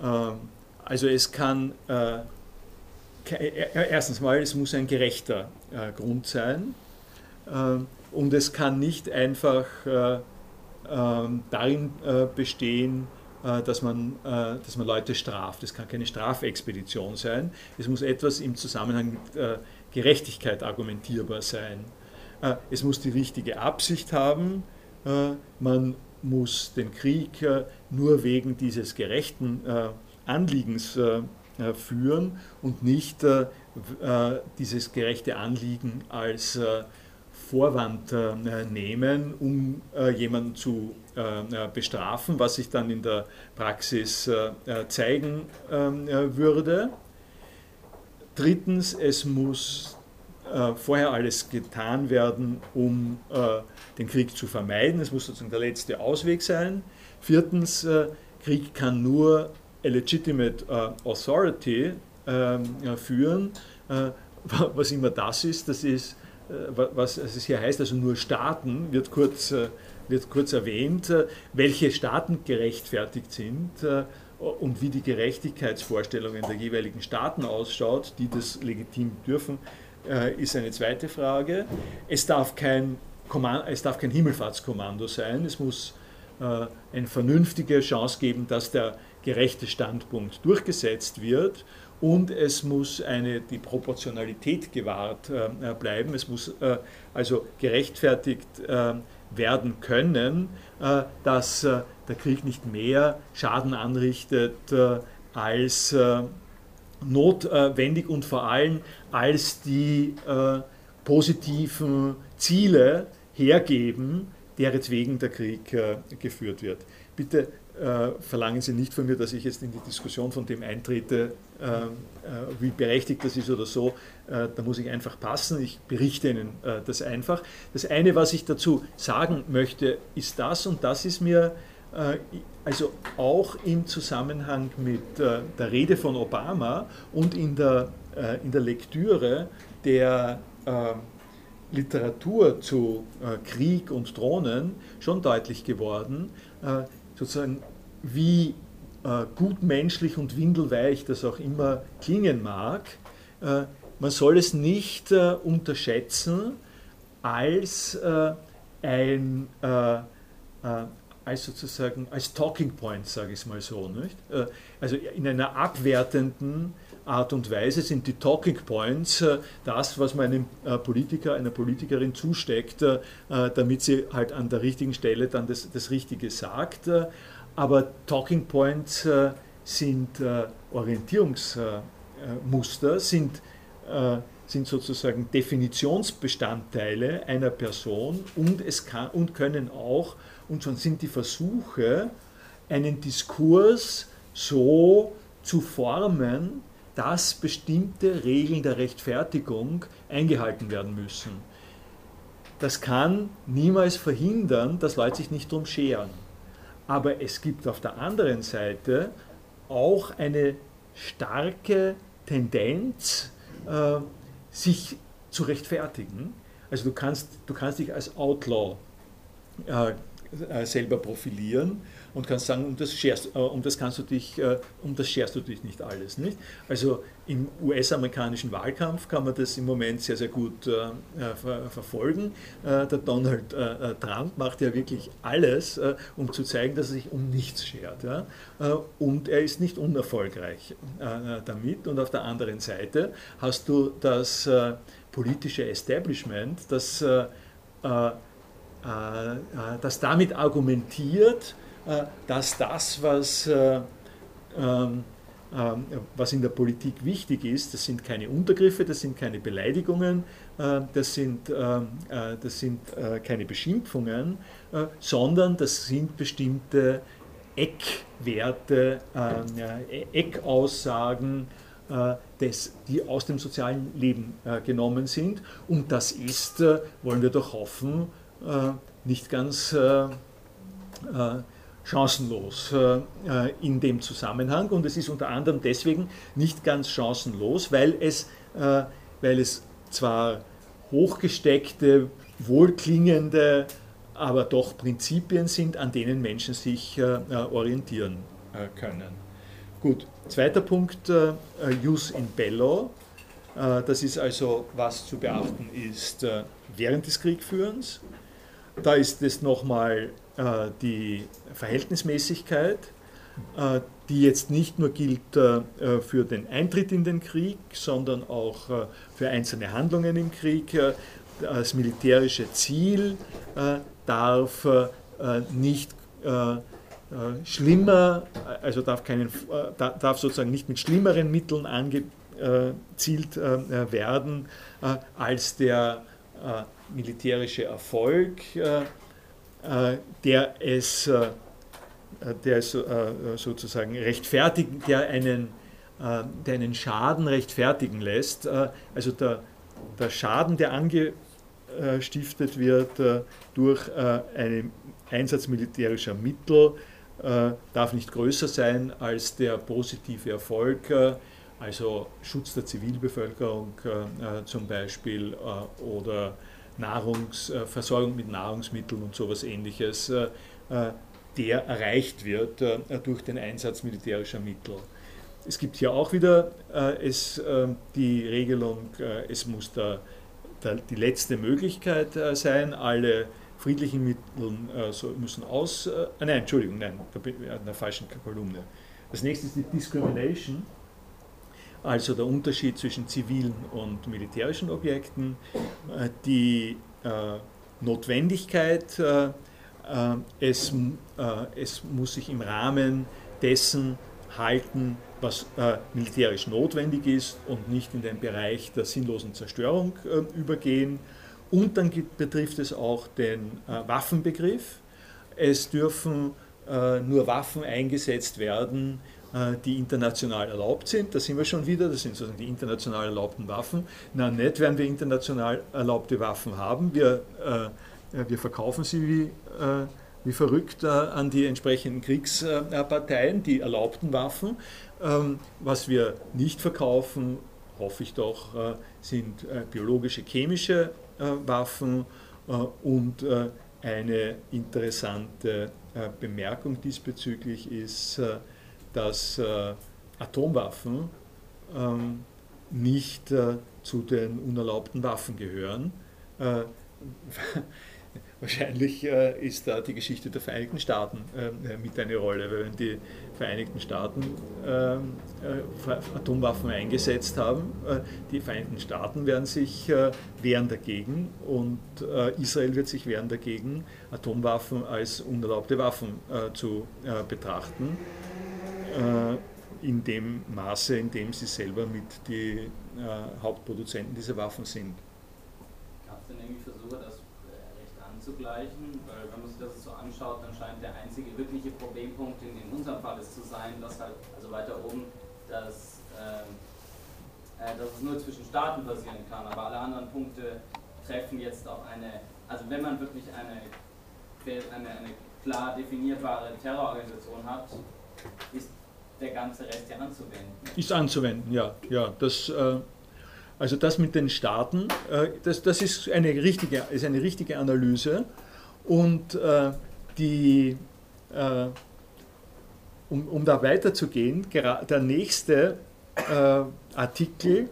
Ähm, also es kann, äh, erstens mal, es muss ein gerechter äh, Grund sein ähm, und es kann nicht einfach äh, ähm, darin bestehen, dass man, dass man Leute straft. Es kann keine Strafexpedition sein. Es muss etwas im Zusammenhang mit Gerechtigkeit argumentierbar sein. Es muss die richtige Absicht haben. Man muss den Krieg äh, nur wegen dieses gerechten äh, Anliegens äh, führen und nicht dieses gerechte Anliegen als Vorwand nehmen, um jemanden zu bestrafen, was sich dann in der Praxis zeigen ähm, würde. Drittens, es muss vorher alles getan werden, um den Krieg zu vermeiden. Es muss sozusagen der letzte Ausweg sein. Viertens, äh, Krieg kann nur a legitimate äh, authority ähm, führen. Äh, was immer das ist, das ist, was es hier heißt, also nur Staaten, wird kurz, wird kurz erwähnt, welche Staaten gerechtfertigt sind und wie die Gerechtigkeitsvorstellungen der jeweiligen Staaten ausschaut, die das legitim dürfen, ist eine zweite Frage. Es darf kein es darf kein Himmelfahrtskommando sein, es muss äh, eine vernünftige Chance geben, dass der gerechte Standpunkt durchgesetzt wird und es muss eine, die Proportionalität gewahrt äh, bleiben. Es muss äh, also gerechtfertigt äh, werden können, äh, dass äh, der Krieg nicht mehr Schaden anrichtet, als notwendig und vor allem als die positiven Ziele hergeben, deretwegen der Krieg geführt wird. Bitte äh, verlangen Sie nicht von mir, dass ich jetzt in die Diskussion von dem eintrete, äh, äh, wie berechtigt das ist oder so. Äh, da muss ich einfach passen. Ich berichte Ihnen äh, das einfach. Das eine, was ich dazu sagen möchte, ist das und das ist mir äh, also auch im Zusammenhang mit der Rede von Obama und in der, in der Lektüre der Literatur zu Krieg und Drohnen schon deutlich geworden, sozusagen, wie äh, gutmenschlich und windelweich das auch immer klingen mag, äh, man soll es nicht äh, unterschätzen als äh, ein, äh, äh, als sozusagen, als Talking Point, sage ich es mal so. Nicht? also in einer abwertenden Art und Weise sind die Talking Points äh, das, was man einem äh, Politiker, einer Politikerin zusteckt, äh, damit sie halt an der richtigen Stelle dann das, das Richtige sagt. Aber Talking Points sind Orientierungsmuster, sind, sind sozusagen Definitionsbestandteile einer Person und, es kann, und können auch, und schon sind die Versuche, einen Diskurs so zu formen, dass bestimmte Regeln der Rechtfertigung eingehalten werden müssen. Das kann niemals verhindern, dass Leute sich nicht drum scheren. Aber es gibt auf der anderen Seite auch eine starke Tendenz, äh, sich zu rechtfertigen. Also du kannst, du kannst dich als Outlaw äh, äh selber profilieren und kannst sagen, um das, scherst, äh, um das kannst du dich, äh, um das scherst du dich nicht alles. Nicht? Also im US-amerikanischen Wahlkampf kann man das im Moment sehr, sehr gut ver verfolgen. der Donald Trump macht ja wirklich alles, um zu zeigen, dass er sich um nichts schert. Und er ist nicht unerfolgreich damit. Und auf der anderen Seite hast du das politische Establishment, das, das damit argumentiert, äh, dass das, was, äh, ähm, was in der Politik wichtig ist, das sind keine Untergriffe, das sind keine Beleidigungen, äh, das sind, das sind keine Beschimpfungen, sondern das sind bestimmte Eckwerte, Eckaussagen, des, die aus dem sozialen Leben genommen sind. Und das ist, wollen wir doch hoffen, nicht ganz chancenlos äh, äh, in dem Zusammenhang und es ist unter anderem deswegen nicht ganz chancenlos, weil es, äh, weil es zwar hochgesteckte, wohlklingende, aber doch Prinzipien sind, an denen Menschen sich orientieren können. Gut, zweiter Punkt, Jus in bello. Das ist also, was zu beachten ist während des Kriegführens. Da ist es nochmal äh, die Verhältnismäßigkeit, äh, die jetzt nicht nur gilt äh, für den Eintritt in den Krieg, sondern auch für einzelne Handlungen im Krieg. Das militärische Ziel darf nicht schlimmer, also darf, keinen, darf sozusagen nicht mit schlimmeren Mitteln angezielt werden als der militärische Erfolg äh, der es, äh, der es äh, sozusagen rechtfertigen, der einen, der einen Schaden rechtfertigen lässt. Also der, der Schaden, der angestiftet wird durch einen Einsatz militärischer Mittel, darf nicht größer sein als der positive Erfolg, also Schutz der Zivilbevölkerung zum Beispiel oder Nahrungsversorgung mit Nahrungsmitteln und sowas ähnliches, äh, äh, der erreicht wird äh, durch den Einsatz militärischer Mittel. Es gibt hier auch wieder es, die Regelung, es muss da, die letzte Möglichkeit sein, alle friedlichen Mittel müssen aus. nein, Entschuldigung, nein, da bin ich in der falschen Kolumne. Das nächste ist die Discrimination also der Unterschied zwischen zivilen und militärischen Objekten, äh, die äh, Notwendigkeit, äh, es, es muss sich im Rahmen dessen halten, was äh, militärisch notwendig ist und nicht in den Bereich der sinnlosen Zerstörung äh, übergehen. Und dann betrifft es auch den äh, Waffenbegriff. Es dürfen nur Waffen eingesetzt werden, die international erlaubt sind. Da sind wir schon wieder, das sind sozusagen die international erlaubten Waffen. Na, nicht werden wir international erlaubte Waffen haben. Wir, äh, wir verkaufen sie wie, äh, wie verrückt äh, an die entsprechenden Kriegsparteien, die erlaubten Waffen. Ähm, was wir nicht verkaufen, hoffe ich doch, äh, sind äh, biologische, chemische Waffen und eine interessante Bemerkung diesbezüglich ist, dass äh, Atomwaffen ähm, nicht äh, zu den unerlaubten Waffen gehören. Äh, <laughs> wahrscheinlich ist da die Geschichte der Vereinigten Staaten mit eine Rolle, weil wenn die Vereinigten Staaten ähm, äh, Atomwaffen eingesetzt haben, die Vereinigten Staaten werden sich wehren dagegen und Israel wird sich wehren dagegen, Atomwaffen als unerlaubte Waffen zu betrachten. Äh, in dem Maße, in dem sie selber mit die äh, Hauptproduzenten dieser Waffen sind. Gab es denn irgendwie Versuche, das äh, recht anzugleichen? Weil wenn man sich das so anschaut, dann scheint der einzige wirkliche Problempunkt in, in unserem Fall ist zu sein, dass halt, also weiter oben, dass, äh, dass es nur zwischen Staaten passieren kann, aber alle anderen Punkte treffen jetzt auf eine, also wenn man wirklich eine, eine, eine klar definierbare Terrororganisation hat, ist der ganze Rest ja anzuwenden. Ist anzuwenden, ja. ja das, äh, also das mit den Staaten, äh, das, das ist, eine richtige, ist eine richtige Analyse und äh, die, äh, um, um da weiterzugehen, der nächste äh, Artikel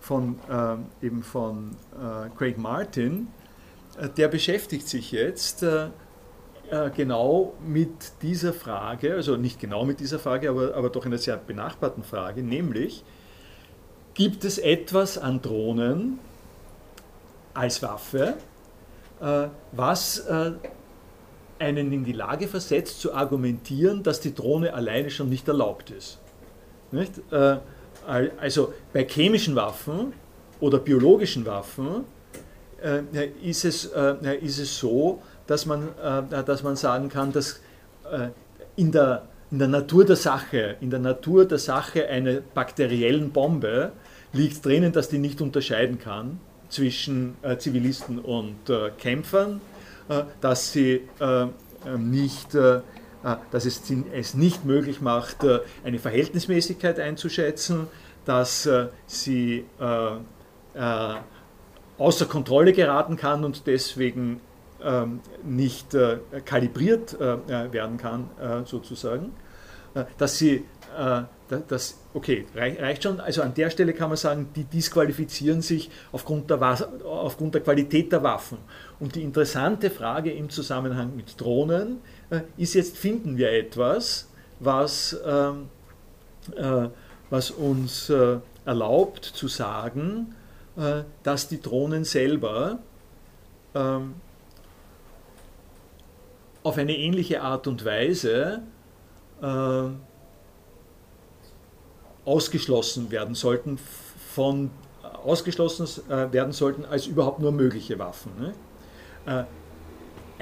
von, äh, eben von Craig Martin, der beschäftigt sich jetzt genau mit dieser Frage, also nicht genau mit dieser Frage, aber, aber doch einer sehr benachbarten Frage, nämlich, gibt es etwas an Drohnen als Waffe, äh, was äh, einen in die Lage versetzt zu argumentieren, dass die Drohne alleine schon nicht erlaubt ist. Nicht? Also bei chemischen Waffen oder biologischen Waffen ist es, ist es so, dass man, äh, dass man sagen kann, dass äh, in, der, in der Natur der Sache, in der Natur der Sache einer bakteriellen Bombe liegt drinnen, dass die nicht unterscheiden kann zwischen äh, Zivilisten und äh, Kämpfern, äh, dass sie äh, ähm, nicht dass es, es nicht möglich macht, eine Verhältnismäßigkeit einzuschätzen, dass sie außer Kontrolle geraten kann und deswegen nicht äh, kalibriert äh, äh, werden kann, sozusagen, dass sie, das, okay, reicht schon, also an der Stelle kann man sagen, die disqualifizieren sich aufgrund der, aufgrund der Qualität der Waffen. Und die interessante Frage im Zusammenhang mit Drohnen ist jetzt, finden wir etwas, was, ähm, was uns erlaubt zu sagen, dass die Drohnen selber ähm, auf eine ähnliche Art und Weise äh, ausgeschlossen werden sollten von ausgeschlossen äh, werden sollten als überhaupt nur mögliche Waffen. Ne? Äh,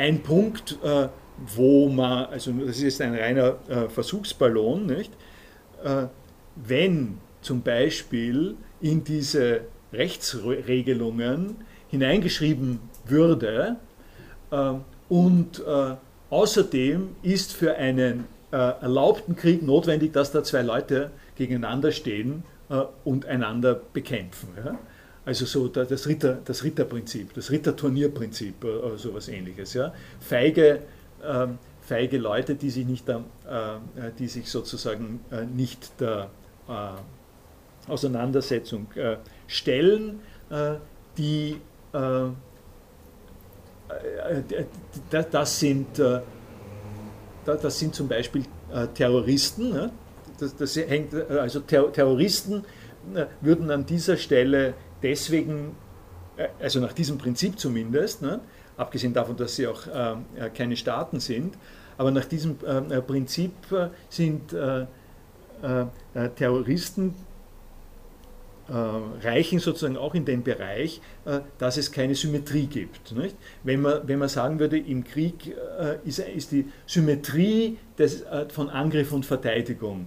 ein Punkt, äh, wo man, also das ist ein reiner äh, Versuchsballon, nicht? Äh, wenn zum Beispiel in diese Rechtsregelungen hineingeschrieben würde und Außerdem ist für einen äh, erlaubten Krieg notwendig, dass da zwei Leute gegeneinander stehen äh, und einander bekämpfen. Ja? Also so das, Ritter, das Ritterprinzip, das Ritterturnierprinzip äh, oder sowas ähnliches. Ja? Feige, ähm, feige Leute, die sich, nicht der, äh, die sich sozusagen äh, nicht der äh, Auseinandersetzung stellen, die äh, äh, das sind, äh, das sind zum Beispiel Terroristen. Ne? Das, das hängt, also Terroristen würden an dieser Stelle deswegen, also nach diesem Prinzip zumindest, ne? abgesehen davon, dass sie auch keine Staaten sind, aber nach diesem Prinzip sind Terroristen äh, reichen sozusagen auch in den Bereich, äh, dass es keine Symmetrie gibt. Nicht? Wenn, man, wenn man sagen würde, im Krieg äh, ist, ist die Symmetrie des, von Angriff und Verteidigung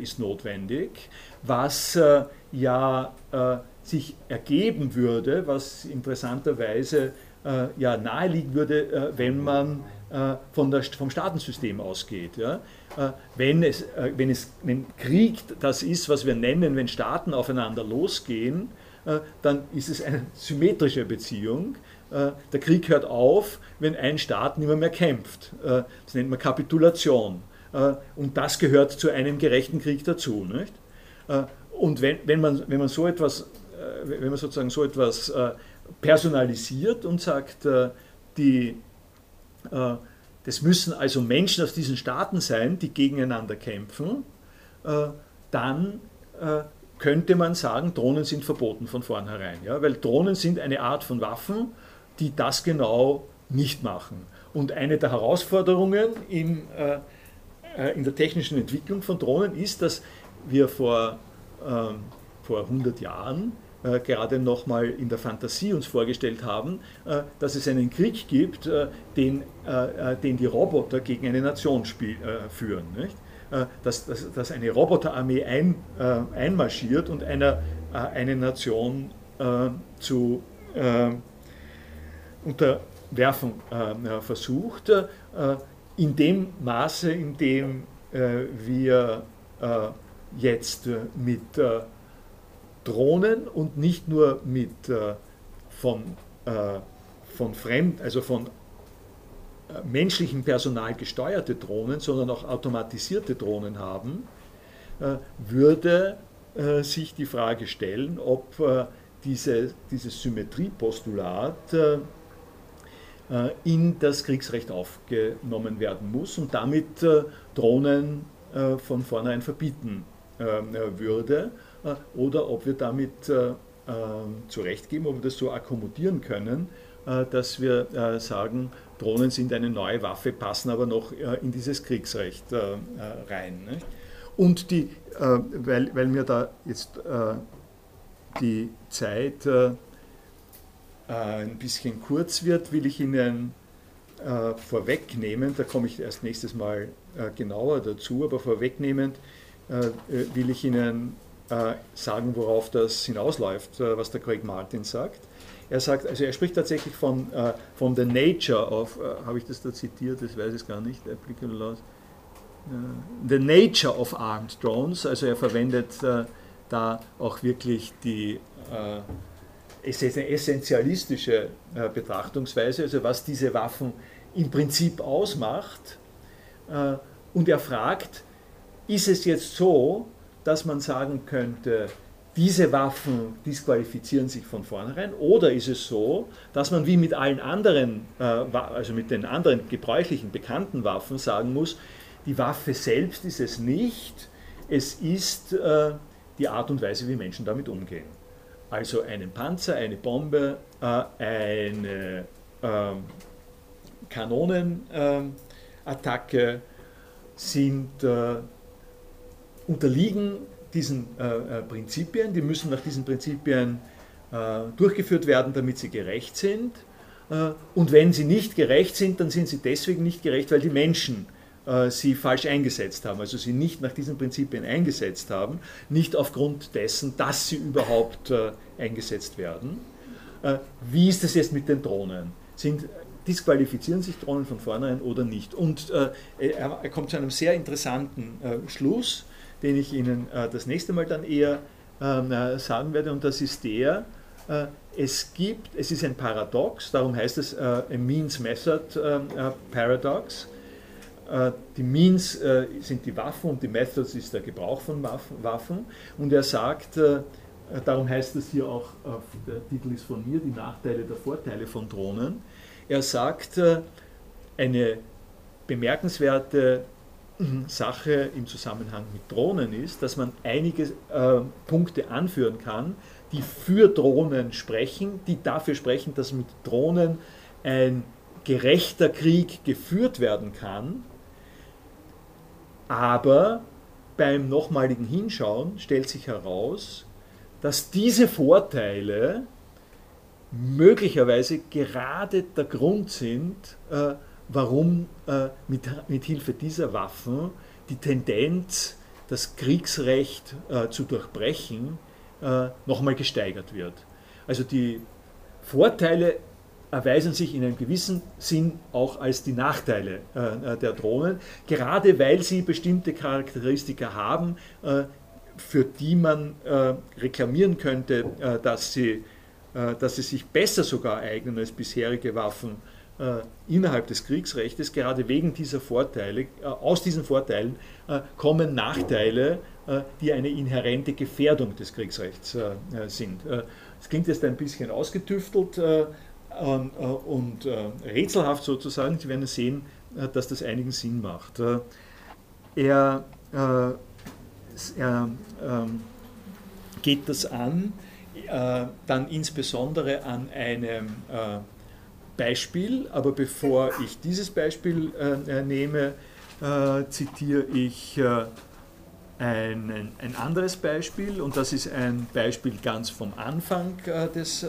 ist notwendig, was ja sich ergeben würde, was interessanterweise ja naheliegen würde, wenn man von der, vom Staatensystem ausgeht. Ja? Äh, wenn, es, äh, wenn, es, wenn Krieg das ist, was wir nennen, wenn Staaten aufeinander losgehen, äh, dann ist es eine symmetrische Beziehung. Der Krieg hört auf, wenn ein Staat nicht mehr, mehr kämpft. Das nennt man Kapitulation. Und das gehört zu einem gerechten Krieg dazu. Nicht? Und wenn, wenn, man, wenn, man so etwas, wenn man sozusagen so etwas personalisiert und sagt, die das müssen also Menschen aus diesen Staaten sein, die gegeneinander kämpfen. Äh, dann äh, könnte man sagen, Drohnen sind verboten von vornherein. Ja? Weil Drohnen sind eine Art von Waffen, die das genau nicht machen. Und eine der Herausforderungen in, äh, in der technischen Entwicklung von Drohnen ist, dass wir vor, ähm, vor 100 Jahren äh, gerade nochmal in der Fantasie uns vorgestellt haben, äh, dass es einen Krieg gibt, äh, den, den die Roboter gegen eine Nation spiel, führen. Nicht? Dass, dass, dass eine Roboterarmee ein, einmarschiert und einer, eine Nation zu unterwerfen versucht, in dem Maße, in dem wir jetzt mit Drohnen und nicht nur mit äh, von, äh, von fremd, also von äh, menschlichem Personal gesteuerte Drohnen, sondern auch automatisierte Drohnen haben, äh, würde äh, sich die Frage stellen, ob diese, dieses Symmetriepostulat in das Kriegsrecht aufgenommen werden muss und damit Drohnen von vornherein verbieten würde. äh, oder ob wir damit äh, ähm, zurechtgeben, ob wir das so akkommodieren können, äh, dass wir sagen, Drohnen sind eine neue Waffe, passen aber noch in dieses Kriegsrecht rein. Und die, weil, weil mir da jetzt die Zeit ein bisschen kurz wird, will ich Ihnen vorwegnehmen, da komme ich erst nächstes Mal genauer dazu, aber vorwegnehmend will ich Ihnen äh, sagen, worauf das hinausläuft, äh, was der Craig Martin sagt. Er sagt, also er spricht tatsächlich von, äh, von the nature of, habe ich das da zitiert, das weiß ich gar nicht, applicable laws, the nature of armed drones, also er verwendet da auch wirklich die essentialistische Betrachtungsweise, also was diese Waffen im Prinzip ausmacht. Und er fragt, ist es jetzt so, dass man sagen könnte, diese Waffen disqualifizieren sich von vornherein? Oder ist es so, dass man wie mit allen anderen, äh, also mit den anderen gebräuchlichen bekannten Waffen sagen muss, die Waffe selbst ist es nicht, es ist äh, die Art und Weise, wie Menschen damit umgehen. Also einen Panzer, eine Bombe, äh, eine ähm, Kanonenattacke sind unterliegen diesen äh, äh, Prinzipien, die müssen nach diesen Prinzipien äh, durchgeführt werden, damit sie gerecht sind. Äh, und wenn sie nicht gerecht sind, dann sind sie deswegen nicht gerecht, weil die Menschen äh, sie falsch eingesetzt haben, also sie nicht nach diesen Prinzipien eingesetzt haben, nicht aufgrund dessen, dass sie überhaupt äh, eingesetzt werden. wie ist es jetzt mit den Drohnen? Sind, disqualifizieren sich Drohnen von vornherein oder nicht? Und er, er, kommt zu einem sehr interessanten Schluss den ich Ihnen äh, das nächste Mal dann eher ähm, äh, sagen werde, und das ist der, äh, es gibt, es ist ein Paradox, darum heißt es äh, a Means Method ähm, äh, Paradox. Äh, die Means sind die Waffen und die Methods ist der Gebrauch von Waffen. Und er sagt, darum heißt es hier auch, der Titel ist von mir, die Nachteile der Vorteile von Drohnen. Er sagt, eine bemerkenswerte Sache im Zusammenhang mit Drohnen ist, dass man einige äh, Punkte anführen kann, die für Drohnen sprechen, die dafür sprechen, dass mit Drohnen ein gerechter Krieg geführt werden kann, aber beim nochmaligen Hinschauen stellt sich heraus, dass diese Vorteile möglicherweise gerade der Grund sind, äh, warum äh, mit, mit Hilfe dieser Waffen die Tendenz, das Kriegsrecht äh, zu durchbrechen, äh, nochmal gesteigert wird. Also die Vorteile erweisen sich in einem gewissen Sinn auch als die Nachteile äh, der Drohnen, gerade weil sie bestimmte Charakteristika haben, äh, für die man äh, reklamieren könnte, äh, dass, sie, äh, dass sie sich besser sogar eignen als bisherige Waffen äh, innerhalb des Kriegsrechts. Gerade wegen dieser Vorteile, aus diesen Vorteilen kommen Nachteile, die eine inhärente Gefährdung des Kriegsrechts sind. Es klingt jetzt ein bisschen ausgetüftelt, ähm, äh, und äh, rätselhaft sozusagen. Sie werden sehen, äh, dass das einigen Sinn macht. er, er ähm, geht das an, dann insbesondere an einem Beispiel, aber bevor ich dieses Beispiel nehme, zitiere ich ein, ein anderes Beispiel und das ist ein Beispiel ganz vom Anfang des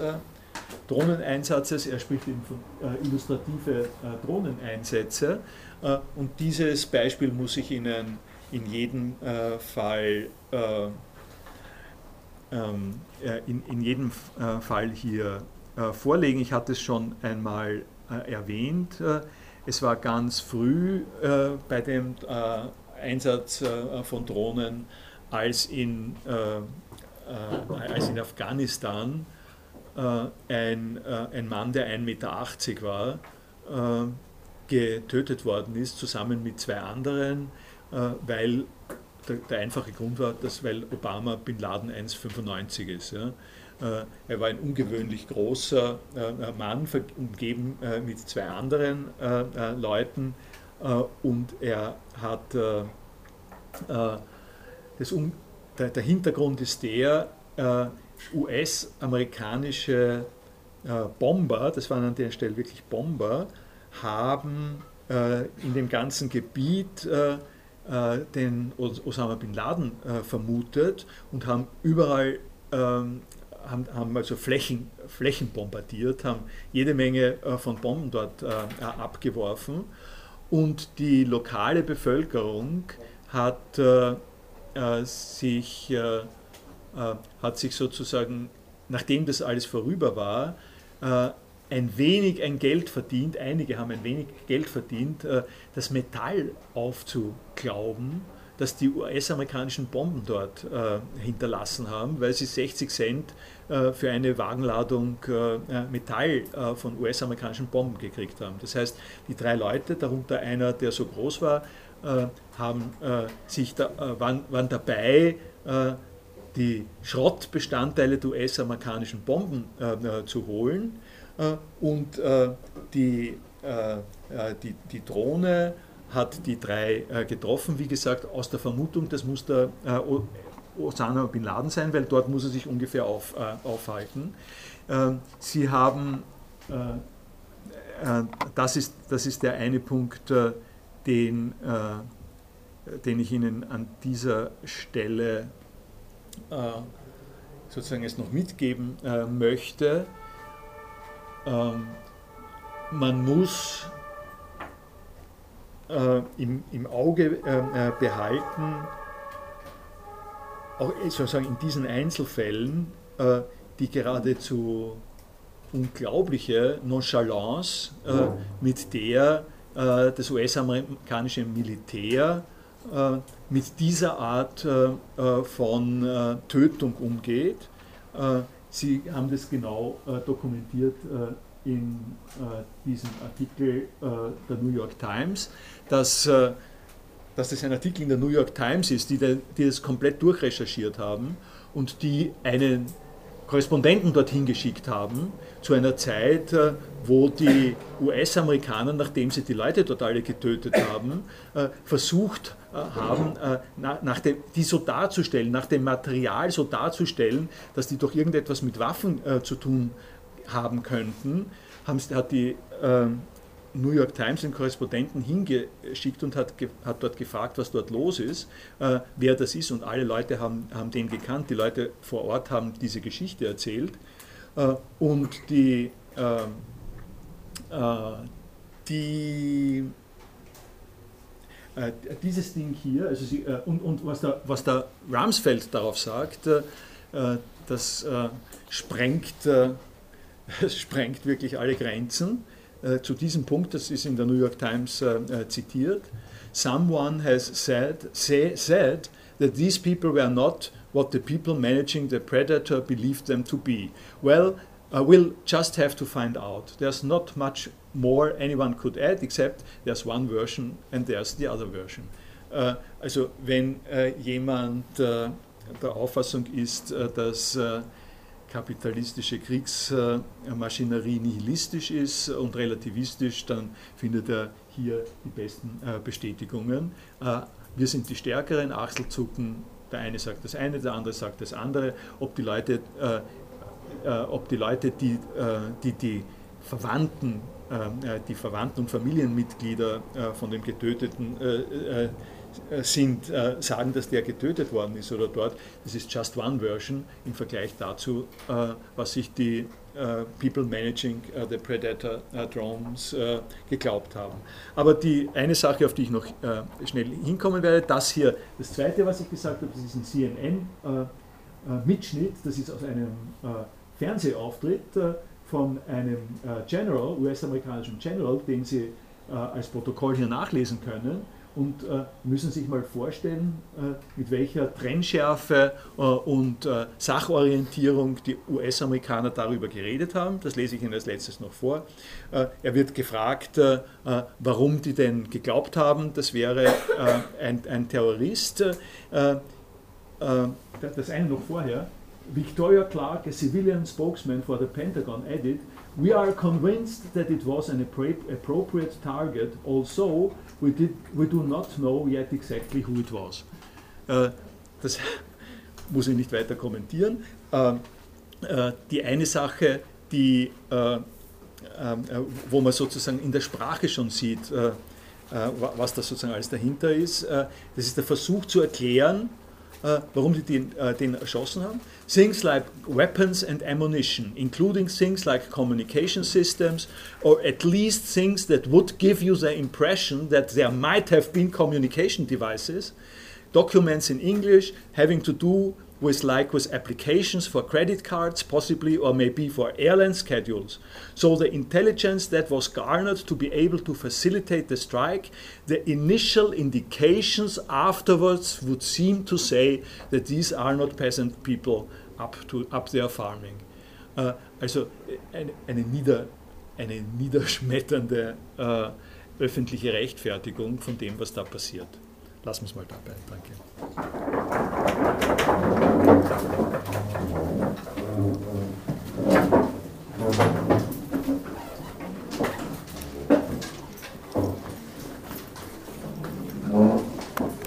Drohneneinsatzes. Er spricht eben von äh, illustrative äh, Drohneneinsätze. Äh, und dieses Beispiel muss ich Ihnen in jedem äh, Fall äh, ähm, äh, in, in jedem Fall hier vorlegen. Ich hatte es schon einmal erwähnt. es war ganz früh bei dem Einsatz von Drohnen, als in, als in Afghanistan äh, ein, äh, ein Mann, der 1,80 Meter war, äh, getötet worden ist, zusammen mit zwei anderen, weil der, der, einfache Grund war, dass weil Obama Bin Laden 1,95 ist. Ja. Er war ein ungewöhnlich großer Mann, umgeben mit zwei anderen Leuten. Und er hat das, der Hintergrund ist der, US-amerikanische äh, Bomber, das waren an der Stelle wirklich Bomber, haben äh, in dem ganzen Gebiet äh, den Osama bin Laden vermutet und haben überall ähm, haben, haben also Flächen, Flächen bombardiert, haben jede Menge von Bomben dort abgeworfen. Und die lokale Bevölkerung hat sich äh, hat sich sozusagen, nachdem das alles vorüber war, äh, ein wenig ein Geld verdient, einige haben ein wenig Geld verdient, äh, das Metall aufzuglauben, das die US-amerikanischen Bomben dort hinterlassen haben, weil sie 60 Cent für eine Wagenladung Metall von US-amerikanischen Bomben gekriegt haben. Das heißt, die drei Leute, darunter einer, der so groß war, haben sich da, waren, waren dabei, die Schrottbestandteile der US-amerikanischen Bomben äh, äh, zu holen äh, und äh, die, äh, äh, die, die Drohne hat die drei getroffen, wie gesagt, aus der Vermutung, das muss der Osama Bin Laden sein, weil dort muss er sich ungefähr auf, aufhalten. Ähm, sie haben, das, ist, das ist der eine Punkt, den, den ich Ihnen an dieser Stelle äh, sozusagen es noch mitgeben äh, möchte. Ähm, man muss äh, im, im Auge behalten, auch sozusagen in diesen Einzelfällen, die geradezu unglaubliche Nonchalance, mit der das US-amerikanische Militär äh, mit dieser Art äh, äh, von Tötung umgeht. Sie haben das genau dokumentiert in diesem Artikel der New York Times, dass, dass das ein Artikel in der New York Times ist, die, die das komplett durchrecherchiert haben und die einen Korrespondenten dorthin geschickt haben, zu einer Zeit, äh, wo die US-Amerikaner, nachdem sie die Leute dort alle getötet haben, äh, versucht äh, haben, nach dem, die so darzustellen, nach dem Material so darzustellen, dass die doch irgendetwas mit Waffen zu tun haben könnten, hat die New York Times den Korrespondenten hingeschickt und hat, hat dort gefragt, was dort los ist, äh, wer das ist. Und alle Leute haben, haben den gekannt. Die Leute vor Ort haben diese Geschichte erzählt. Äh, und die, äh, äh die äh, dieses Ding hier, also sie, äh, und, und was, der, was der Ramsfeld darauf sagt, das sprengt, <laughs> sprengt wirklich alle Grenzen. Zu diesem Punkt, das ist in der New York Times zitiert, someone has said, say, said that these people were not what the people managing the predator believed them to be. Well, uh, we'll just have to find out. There's not much more anyone could add, except there's one version and there's the other version. Uh, also wenn uh, jemand der Auffassung ist, dass kapitalistische Kriegsmaschinerie nihilistisch ist und relativistisch, dann findet er hier die besten Bestätigungen. wir sind die Stärkeren, Achselzucken, der eine sagt das eine, der andere sagt das andere. Ob die Leute, ob die, Leute die, die, die Verwandten äh, die Verwandten und Familienmitglieder äh, von dem Getöteten äh, sind, sagen, dass der getötet worden ist oder dort. Das ist just one version im Vergleich dazu, was sich die People Managing the Predator Drones geglaubt haben. Aber die eine Sache, auf die ich noch schnell hinkommen werde, das hier, das zweite, was ich gesagt habe, das ist ein CNN-Mitschnitt, das ist aus einem Fernsehauftritt von einem äh, General, US-amerikanischen General, den Sie äh, als Protokoll hier nachlesen können und äh, müssen sich mal vorstellen, äh, mit welcher Trennschärfe äh, und äh, Sachorientierung die US-Amerikaner darüber geredet haben. Das lese ich Ihnen als letztes noch vor. er wird gefragt, warum die denn geglaubt haben, das wäre ein, ein, Terrorist. das eine noch vorher. Victoria Clark, a civilian spokesman for the Pentagon, added, We are convinced that it was an appropriate target, although we, did, we do not know yet exactly who it was. Äh, das <laughs> muss ich nicht weiter kommentieren. Äh, äh, die eine Sache, die, äh, äh, wo man sozusagen in der Sprache schon sieht, äh, was da sozusagen alles dahinter ist, das ist der Versuch zu erklären, Äh, warum sie den, äh, den erschossen haben. Things like weapons and ammunition, including things like communication systems, or at least things that would give you the impression that there might have been communication devices. Documents in English having to do with like with applications for credit cards possibly or maybe for airline schedules. So the intelligence that was garnered to be able to facilitate the strike the initial indications afterwards would seem to say that these are not peasant people up to up there farming. Uh, also eine, eine, nieder, eine niederschmetternde uh, öffentliche Rechtfertigung von dem was da passiert. Lassen wir es mal dabei danke Thank you.